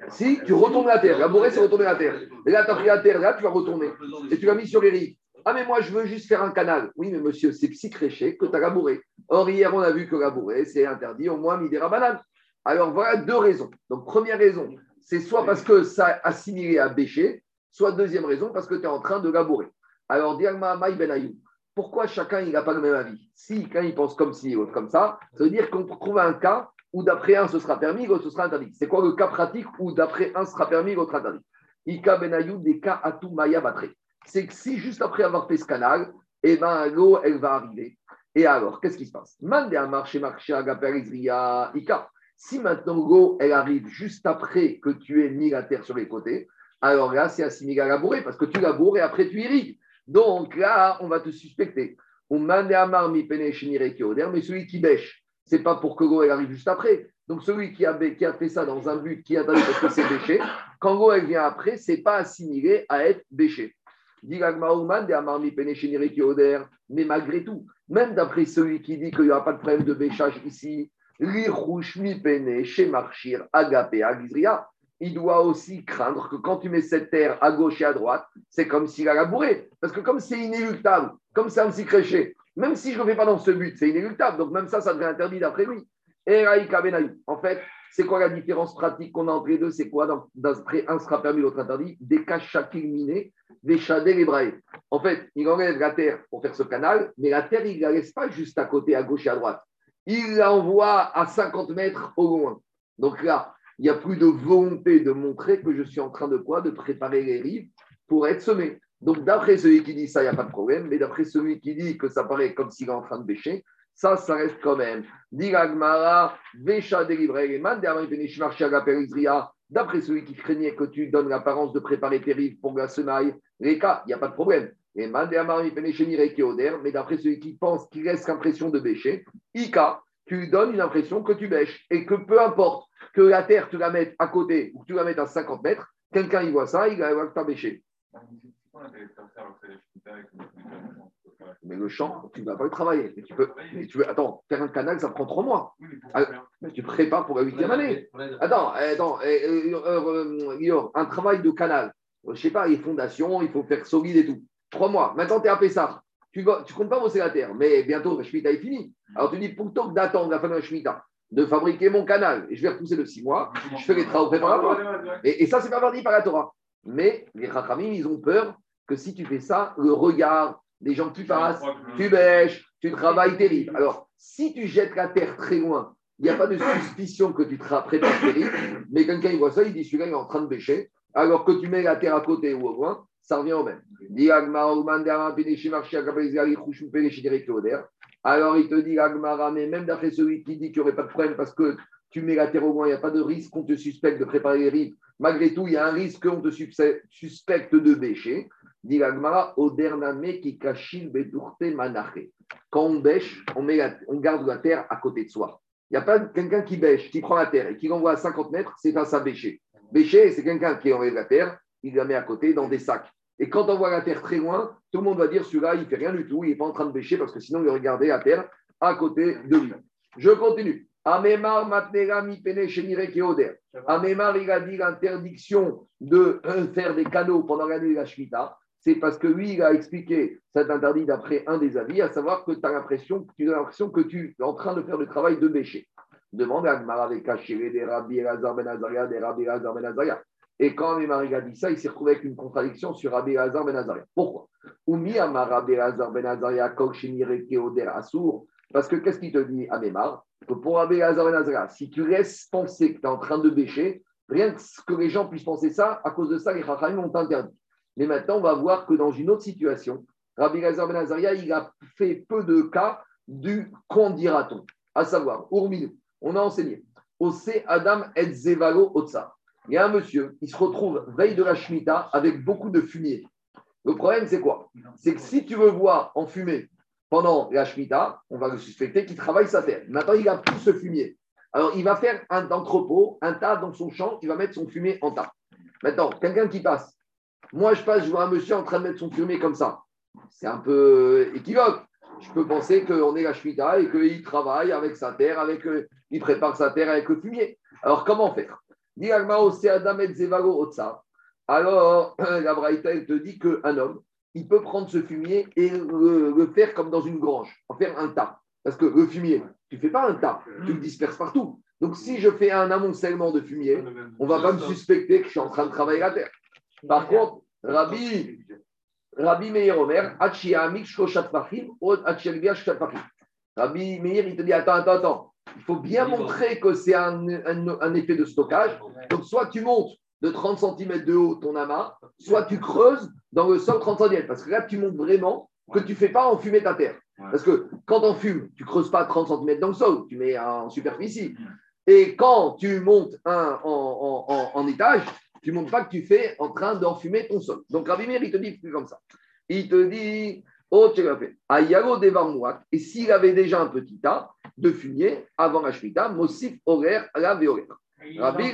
Si tu retournes la terre, labourer, c'est retourner la terre. Et là, tu as pris la terre, là, tu vas retourner. Et tu l'as mis sur les rives. Ah, mais moi, je veux juste faire un canal. Oui, mais monsieur, c'est psychréché que tu as labouré. Or, hier, on a vu que labourer, c'est interdit, au moins, midera banane. Alors, voilà deux raisons. Donc, première raison, c'est soit parce que ça assimilé à bêcher, soit deuxième raison, parce que tu es en train de labourer. Alors, Diagma Maï Ben pourquoi chacun il n'a pas le même avis? Si, quand il pense comme ci, l'autre comme ça, ça veut dire qu'on trouve un cas où d'après un, ce sera permis, l'autre, ce sera interdit. C'est quoi le cas pratique où d'après un, sera permis, l'autre interdit? Ika benayou des cas atou maya batre. C'est que si juste après avoir fait ce canal, eh ben, l'eau, elle va arriver. Et alors, qu'est-ce qui se passe? Ika. Si maintenant l'eau, elle arrive juste après que tu aies mis la terre sur les côtés, alors là, c'est assimilé à labourer parce que tu laboures et après tu irrigues. Donc là, on va te suspecter. Mais celui qui bêche, c'est pas pour que l'eau arrive juste après. Donc celui qui a, fait ça dans un but qui a interdit parce que c'est bêché, quand l'eau elle vient après, c'est pas assimilé à être bêché. Mais malgré tout, même d'après celui qui dit qu'il n'y aura pas de problème de bêchage ici, il doit aussi craindre que quand tu mets cette terre à gauche et à droite, c'est comme s'il a labouré. Parce que comme c'est inéluctable, comme c'est un petit créché, même si je ne le fais pas dans ce but, c'est inéluctable. Donc même ça, ça devient interdit d'après lui. En fait, c'est quoi la différence pratique qu'on a entre les deux? C'est quoi D'après un sera permis, l'autre interdit? Des chaque illuminés, des chadets les En fait, il enlève la terre pour faire ce canal, mais la terre, il ne la laisse pas juste à côté, à gauche et à droite. Il l'envoie à 50 mètres au loin. Donc là, il n'y a plus de volonté de montrer que je suis en train de quoi? De préparer les rives pour être semé. Donc, d'après celui qui dit ça, il n'y a pas de problème, mais d'après celui qui dit que ça paraît comme s'il est en train de bêcher, ça, ça reste quand même. D'après celui qui craignait que tu donnes l'apparence de préparer tes rives pour la semaille, les cas, il n'y a pas de problème. Et mais d'après celui qui pense qu'il laisse l'impression de bêcher, Ika, tu donnes une impression que tu bêches. Et que peu importe que la terre, tu la mettes à côté ou que tu la mettes à 50 mètres, quelqu'un y voit ça, il va voir que tu as bêché. Mais le champ, tu ne vas pas le travailler. Mais tu peux, mais tu attends, faire un canal, ça prend trois mois. Ah, mais tu prépares pour la huitième année. Attends, attends, eh, euh, euh, Lior, un travail de canal, je ne sais pas, il y a fondation, il faut faire solide et tout. Trois mois. Maintenant, tu es à Pessah. Tu ne tu comptes pas bosser la terre, mais bientôt, la Shemitah est finie. Alors, tu dis, plutôt que d'attendre la fin de la Shemitah, de fabriquer mon canal, et je vais repousser de six mois, je fais les travaux préparatoires. Et, et ça, c'est pas interdit par la Torah. Mais les Chachamim, ils ont peur que si tu fais ça, le regard des gens qui passent, tu bêches, tu travailles terrible. Alors, si tu jettes la terre très loin, il n'y a pas de suspicion que tu te prépares terrible, mais quelqu'un il voit ça, il dit celui-là il est en train de bêcher, alors que tu mets la terre à côté ou au loin, ça revient au même. Alors il te dit, Agmara, mais même d'après celui qui dit qu'il n'y aurait pas de problème parce que tu mets la terre au loin, il n'y a pas de risque qu'on te suspecte de préparer les rives. Malgré tout, il y a un risque qu'on te suspecte de bêcher. Dit l'Agmara, qui manaché. Quand on bêche, on, met on garde la terre à côté de soi. Il n'y a pas quelqu'un qui bêche, qui prend la terre et qui l'envoie à 50 mètres, c'est un ça bêcher. Bêcher, c'est quelqu'un qui enlève la terre, il la met à côté dans des sacs. Et quand on voit la terre très loin, tout le monde va dire celui-là, il ne fait rien du tout, il n'est pas en train de bêcher parce que sinon, il regardait la terre à côté de lui. Je continue. Amemar matnera mi pene keoder. Amemar, il a dit l'interdiction de faire des canaux pendant l'année de la Shemitah. C'est parce que lui, il a expliqué cet interdit d'après un des avis, à savoir que tu as l'impression, tu as l'impression que tu es en train de faire le travail de bêcher. Demande à Agmar avec des Rabbi Elazar Ben Azaria, des Rabbi Elazar Ben Azaria. Et quand Amemar a dit ça, il s'est retrouvé avec une contradiction sur Rabbi Elazar Ben Azaria. Pourquoi? Oumi Amar Rabbi Elazar Ben Azaria, Assour. Parce que qu'est-ce qu'il te dit, Amemar? Que pour Rabbi Elazar Ben Azaria, si tu laisses penser que tu es en train de bêcher, rien que que les gens puissent penser ça, à cause de ça, les Chachamim ont interdit. Mais maintenant, on va voir que dans une autre situation, Rabbi Lazar Ben Azaria, il a fait peu de cas du qu'en dira-t-on À savoir, Urminou, on a enseigné, Ose Adam et Zevalo Otsa. Il y a un monsieur qui se retrouve veille de la Shemitah avec beaucoup de fumier. Le problème, c'est quoi? C'est que si tu veux voir en fumée pendant la Shemitah, on va le suspecter qu'il travaille sa terre. Maintenant, il a tout ce fumier. Alors, il va faire un entrepôt, un tas dans son champ, il va mettre son fumier en tas. Maintenant, quelqu'un qui passe, moi, je passe, je vois un monsieur en train de mettre son fumier comme ça. C'est un peu équivoque. Je peux penser qu'on est la Shemitah et qu'il travaille avec sa terre, avec, euh, il prépare sa terre avec le fumier. Alors, comment faire? Alors, la Braïta, te dit qu'un homme, il peut prendre ce fumier et le, faire comme dans une grange, en faire un tas. Parce que le fumier, tu ne fais pas un tas, tu le disperses partout. Donc, si je fais un amoncellement de fumier, on ne va pas me suspecter que je suis en train de travailler la terre. Par contre, Rabbi, Rabbi Meir Omer, Rabbi Meir, il te dit attends, attends, attends. Il faut bien montrer que c'est un, un, effet de stockage. Donc, soit tu montes de 30 cm de haut ton amas, soit tu creuses dans le sol 30 cm. Parce que là, tu montres vraiment que tu ne fais pas enfumer ta terre. Parce que quand on fume, tu ne creuses pas 30 cm dans le sol, tu mets en superficie. Et quand tu montes un en, en, en étage, tu ne montres pas que tu fais en train d'enfumer ton sol. Donc Rabbi Meir, il te dit plus comme ça. Il te dit, Devar Et s'il avait déjà un petit tas de fumier avant la Shemitah, Mosif horaire la Veorer. Rabbi,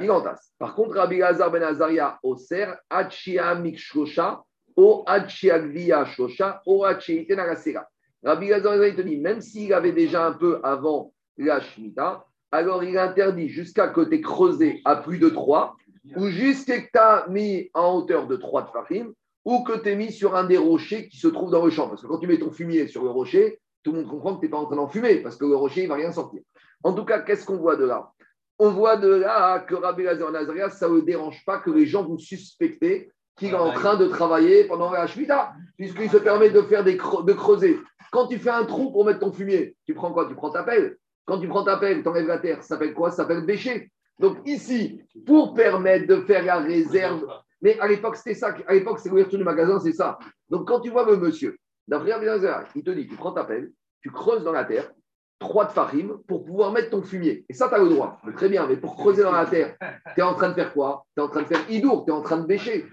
il entasse. Par contre, Rabbi Lazar ben Azaria, Oser, Achia Mikshosha, O Achia Gvia Shosha, O Achia Itenagasera. Rabbi Lazar ben il te dit, même s'il avait déjà un peu avant la Shemitah, alors il interdit jusqu'à côté creusé à plus de 3 ou juste que tu as mis en hauteur de 3 tfachim, ou que tu es mis sur un des rochers qui se trouve dans le champ. Parce que quand tu mets ton fumier sur le rocher, tout le monde comprend que tu n'es pas en train d'en fumer, parce que le rocher, il ne va rien sortir. En tout cas, qu'est-ce qu'on voit de là? On voit de là que Rabbi Lazar Nazaria, ça ne dérange pas que les gens vont suspecter qu'il est en train de travailler pendant la Shemitah, puisqu'il se permet de faire des de creuser. Quand tu fais un trou pour mettre ton fumier, tu prends quoi? Tu prends ta pelle. Quand tu prends ta pelle, tu enlèves la terre, ça s'appelle quoi? Ça s'appelle bêcher. Donc ici, pour permettre de faire la réserve, mais à l'époque, c'était ça. À l'époque, c'est l'ouverture du magasin, c'est ça. Donc quand tu vois le monsieur, d'après il te dit, tu prends ta pelle, tu creuses dans la terre, trois de farim pour pouvoir mettre ton fumier. Et ça, tu as le droit. très bien, mais pour creuser dans la terre, tu es en train de faire quoi? Tu es en train de faire idour, tu es en train de bêcher.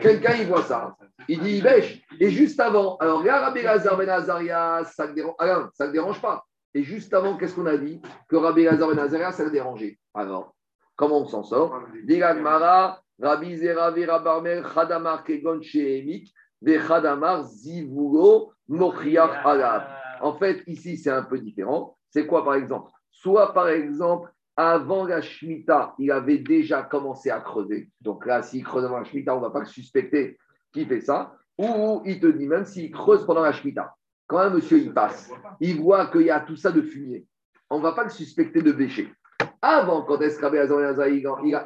Quelqu'un, il voit ça. Il dit, il bêche. Et juste avant, alors, regarde Rabbi Lazar Ben ça ne dérange, dérange pas. Et juste avant, qu'est-ce qu'on a dit? Que Rabbi Lazar Ben Azaria, ça le dérangeait. Alors, comment on s'en sort Rabbi Zera Vera Barmer Khadamar Kegon Shehemik Bechadamar Zivulo Mochiach Alav. En fait, ici, c'est un peu différent. C'est quoi, par exemple? Soit, par exemple, avant la Shemitah, il avait déjà commencé à creuser. Donc là, s'il creuse avant la Shemitah, on ne va pas le suspecter qui fait ça. Ou il te dit, même s'il creuse pendant la Shemitah, quand un monsieur il passe, il voit qu'il y a tout ça de fumier, on ne va pas le suspecter de péché. Avant, quand Escabé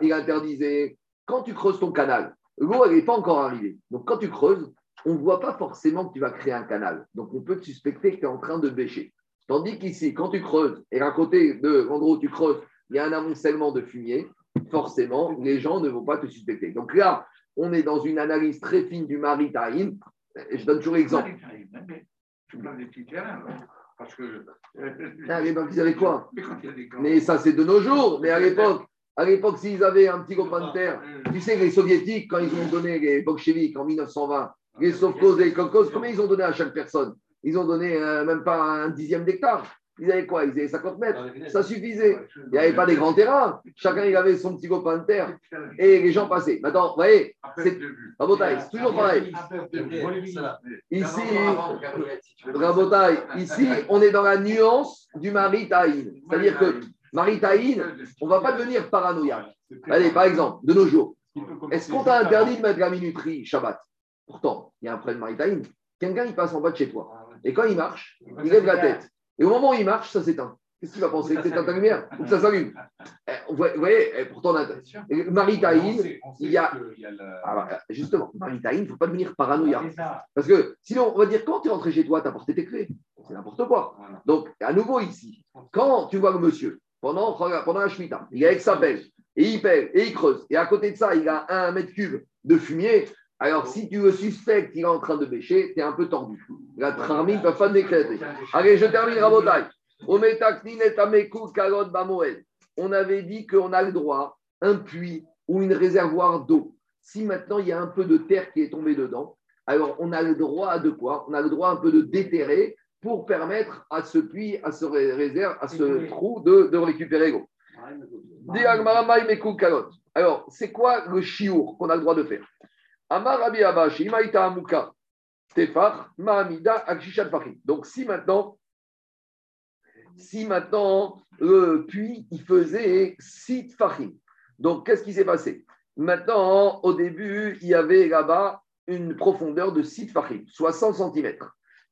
il, interdisait, quand tu creuses ton canal, l'eau, n'est pas encore arrivée. Donc quand tu creuses, on ne voit pas forcément que tu vas créer un canal. Donc on peut te suspecter que tu es en train de bêcher. Tandis qu'ici, quand tu creuses, et à côté de l'endroit où tu creuses, il y a un amoncellement de fumier, forcément, les gens ne vont pas te suspecter. Donc là, on est dans une analyse très fine du maritime. Je donne toujours l'exemple. Hein, parce que. Ah, ils avaient quoi Mais ça, c'est de nos jours. Mais à l'époque, à l'époque, s'ils avaient un petit copain de terre, tu sais, les soviétiques, quand ils ont donné les bolcheviks en 1920, les sovkos et les kolkhozes, combien ils ont donné à chaque personne? Ils ont donné euh, même pas un dixième d'hectare. Ils avaient quoi? Ils avaient 50 mètres. Ça suffisait. Il n'y avait pas des grands terrains. Chacun, il avait son petit copain de terre. Et les gens passaient. Maintenant, vous voyez, c'est Rabotaï, c'est toujours pareil. Ici, Rabotaï, ici, on est dans la nuance du maritaïn. C'est-à-dire que maritaïn, on ne va pas devenir paranoïaque. Allez, par exemple, de nos jours, est-ce qu'on t'a interdit de mettre la minuterie Shabbat? Pourtant, il y a un problème maritaïn. Quelqu'un, il passe en bas de chez toi. Et quand il marche, il lève la tête. Et au moment où il marche, ça s'éteint. Qu'est-ce qu'il va penser Que c'est ta lumière ou que ça s'allume Eh, Vous voyez, eh, pourtant, Et Maritaïn, il y a. Ah, bah, justement, Maritaïn, il ne faut pas devenir paranoïaque. Parce que sinon, on va dire, quand tu es rentré chez toi, tu as porté tes clés. C'est n'importe quoi. Donc, à nouveau ici, quand tu vois le monsieur, pendant, pendant la Shemitah, il est avec sa pelle, et il pèle, et il creuse, et à côté de ça, il a un mètre cube de fumier, alors si tu le suspectes qu'il est en train de bêcher, tu es un peu tordu. La trarmi ne peut pas te décréter. Allez, je termine, Rabotai. On avait dit qu'on a le droit, un puits ou une réservoir d'eau. Si maintenant il y a un peu de terre qui est tombée dedans, alors on a le droit de quoi? On a le droit un peu de déterrer pour permettre à ce puits, à ce ré- réserve, à ce trou de, de récupérer l'eau. Alors, c'est quoi le chiour qu'on a le droit de faire? Amar Amuka, Tefar, Mahamida. Donc, si maintenant, si le puits, il faisait 6 Fahim. Donc, qu'est-ce qui s'est passé? Maintenant, au début, il y avait là-bas une profondeur de 6 Fahim, soit 100 cm,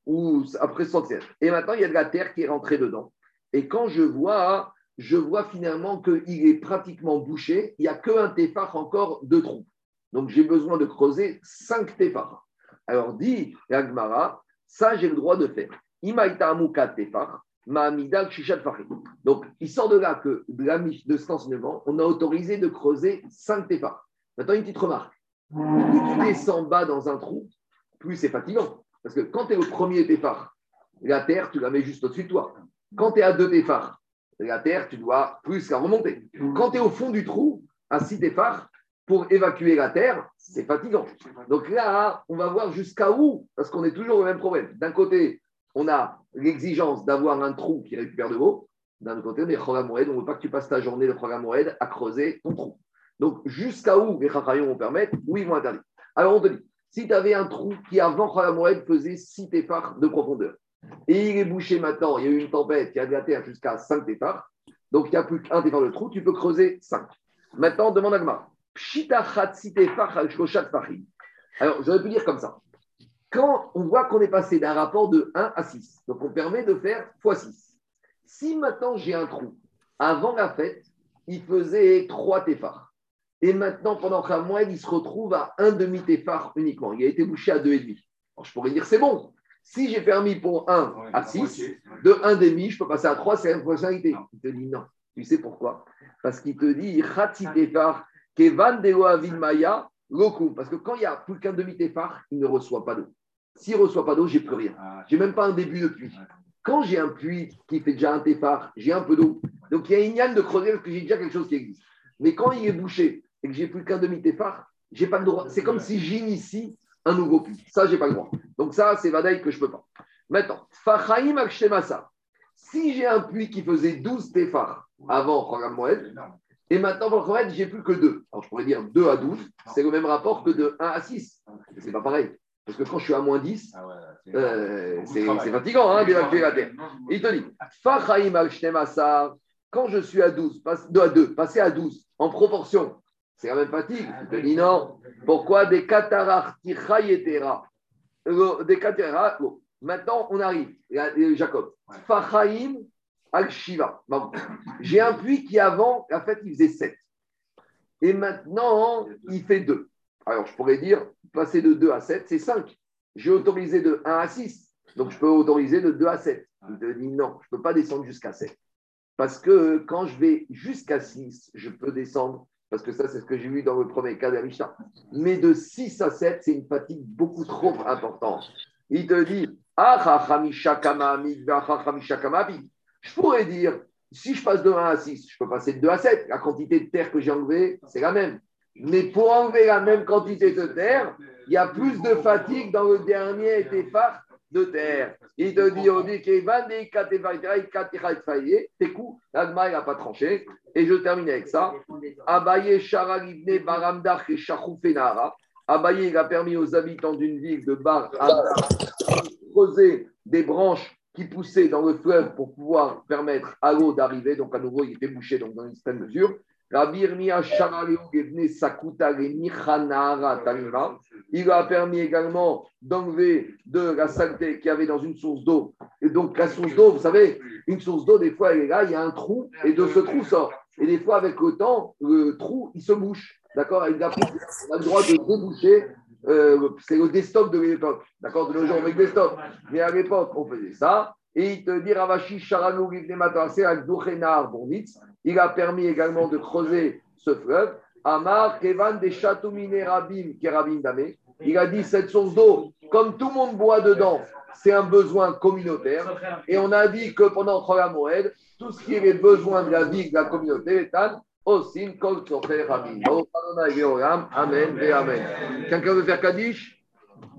ou après 100 cm. Et maintenant, il y a de la terre qui est rentrée dedans. Et quand je vois, je vois finalement qu'il est pratiquement bouché, il n'y a qu'un téphar encore de trous. Donc j'ai besoin de creuser 5 téphars. Alors dit Agmara, ça j'ai le droit de faire. Imaïta amuka téphar, ma'amida shishat fahim. Donc il sort de là que de, de cet enseignement, on a autorisé de creuser 5 téphars. Maintenant une petite remarque. Plus tu descends bas dans un trou, plus c'est fatigant. Parce que quand tu es au premier téphar, la terre, tu la mets juste au-dessus de toi. Quand tu es à deux téphars, la terre, tu dois plus la remonter. Quand tu es au fond du trou, à six téphars, pour évacuer la terre, c'est fatigant. Donc là, on va voir jusqu'à où, parce qu'on est toujours au même problème. D'un côté, on a l'exigence d'avoir un trou qui récupère de l'eau. D'un autre côté, on est Chol Moed, on ne veut pas que tu passes ta journée de Chol Moed à creuser ton trou. Donc jusqu'à où les Chachayons vont permettre, où ils vont interdire. Alors on te dit, si tu avais un trou qui avant Chol Moed faisait 6 téphars de profondeur, et il est bouché maintenant, il y a eu une tempête, il y a de la terre jusqu'à 5 téphars, donc il n'y a plus qu'un téphar de trou, tu peux creuser 5. Maintenant, demande à. Téphar. Alors, j'aurais pu dire comme ça. Quand on voit qu'on est passé d'un rapport de 1 à 6, donc on permet de faire x6. Si maintenant j'ai un trou, avant la fête, il faisait 3 téphars. Et maintenant, pendant qu'un mois, il se retrouve à un demi-téphar uniquement. Il a été bouché à 2,5. Alors, je pourrais dire, c'est bon. Si j'ai permis pour 1 à 6, de 1,5, je peux passer à 3, c'est la même fonctionnalité. Il te dit non. Tu sais pourquoi? Parce qu'il te dit, Khatsi téphar, Kevan Maya, Goku. Parce que quand il n'y a plus qu'un demi-téphar, il ne reçoit pas d'eau. S'il ne reçoit pas d'eau, j'ai plus rien. J'ai même pas un début de puits. Quand j'ai un puits qui fait déjà un téphar, j'ai un peu d'eau. Donc il y a une yann de creuser parce que j'ai déjà quelque chose qui existe. Mais quand il est bouché et que j'ai plus qu'un demi-téphar, j'ai pas le droit. C'est comme si j'initie un nouveau puits. Ça, j'ai pas le droit. Donc ça, c'est Vadaï que je peux pas. Maintenant, Fachaim Akshemasa. Si j'ai un puits qui faisait 12 téphars avant Chagam Moed, et maintenant, Moed, j'ai plus que 2. Alors je pourrais dire 2 à 12, c'est le même rapport que de 1 à 6. Mais c'est pas pareil. Parce que quand je suis à moins 10, Ah ouais, c'est- euh, fatigant hein, d'évacuer la terre. Il te dit, Fachaim al quand je suis à 12, passe, 2 à 2, passer à 12, en proportion, c'est la même fatigue. Il te dit non. Pourquoi des cataractes tichayetera Euh, Des bon. Maintenant, on arrive. Euh, Jacob. Fachaim al Shiva. Bon. J'ai un puits qui avant, en fait, il faisait 7. Et maintenant, il fait 2. Alors, je pourrais dire, passer de 2 à 7, c'est 5. J'ai autorisé de 1 à 6. Donc, je peux autoriser de 2 à 7. Il te dit non, je ne peux pas descendre jusqu'à 7. Parce que quand je vais jusqu'à 6, je peux descendre. Parce que ça, c'est ce que j'ai vu dans le premier cas Mishnah. Mais de 6 à 7, c'est une fatigue beaucoup trop importante. Il te dit Ah, chachamisha kama mikvah, chachamisha kama bi. Je pourrais dire si je passe de 1 à 6, je peux passer de 2 à 7. La quantité de terre que j'ai enlevée, c'est la même. Mais pour enlever la même quantité de terre, il y a plus de fatigue dans le dernier phare de terre. Il te dit, on dit tes coups, il n'a pas tranché. Et je termine avec ça. Abaye Shara Ibne Baramdar et Shachoufenara. Abaye, il a permis aux habitants d'une ville de Bar creuser des branches qui poussaient dans le fleuve pour pouvoir permettre à l'eau d'arriver. Donc, à nouveau, il était bouché donc, dans une certaine mesure. Il a permis également d'enlever de la saleté qu'il y avait dans une source d'eau. Et donc, la source d'eau, vous savez, une source d'eau, des fois, elle est là, il y a un trou, et de ce trou sort. Et des fois, avec le temps, le trou, il se bouche. D'accord? On a le droit de déboucher. Euh, c'est le desktop de l'époque. D'accord De nos jours, avec desktop. Mais à l'époque, on faisait ça. Et il te dit, Ravashi Sharanou Livne Matarse avec Duchenar Bournitz. Il a permis également de creuser ce fleuve. Amar Kevan des Chatoumine Rabim Kerabim Damé. Il a dit cette source d'eau, comme tout le monde boit dedans, c'est un besoin communautaire. Et on a dit que pendant Moed, tout ce qui est les besoins de la vie, de la communauté, Osim Kol. Amen et Amen. Quelqu'un veut faire Kaddish?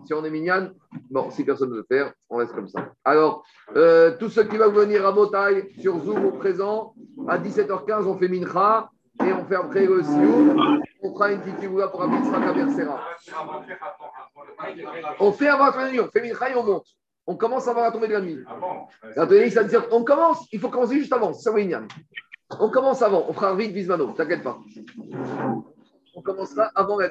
Si on est mignonne Bon, si personne ne veut faire, on reste comme ça. Alors, euh, tous ceux qui veulent venir à Motaï sur Zoom au présent, à 17h15, on fait Mincha et on fait après le Siour. On fera une petite figura pour Abid. On fait avant la nuit, on fait Mincha et on monte. On commence avant la tombée de la nuit. Ah ça veut dire on commence, il faut commencer juste avant, c'est ça, Winyan. On commence avant, on fera vite Bismano, t'inquiète pas. On commencera avant la.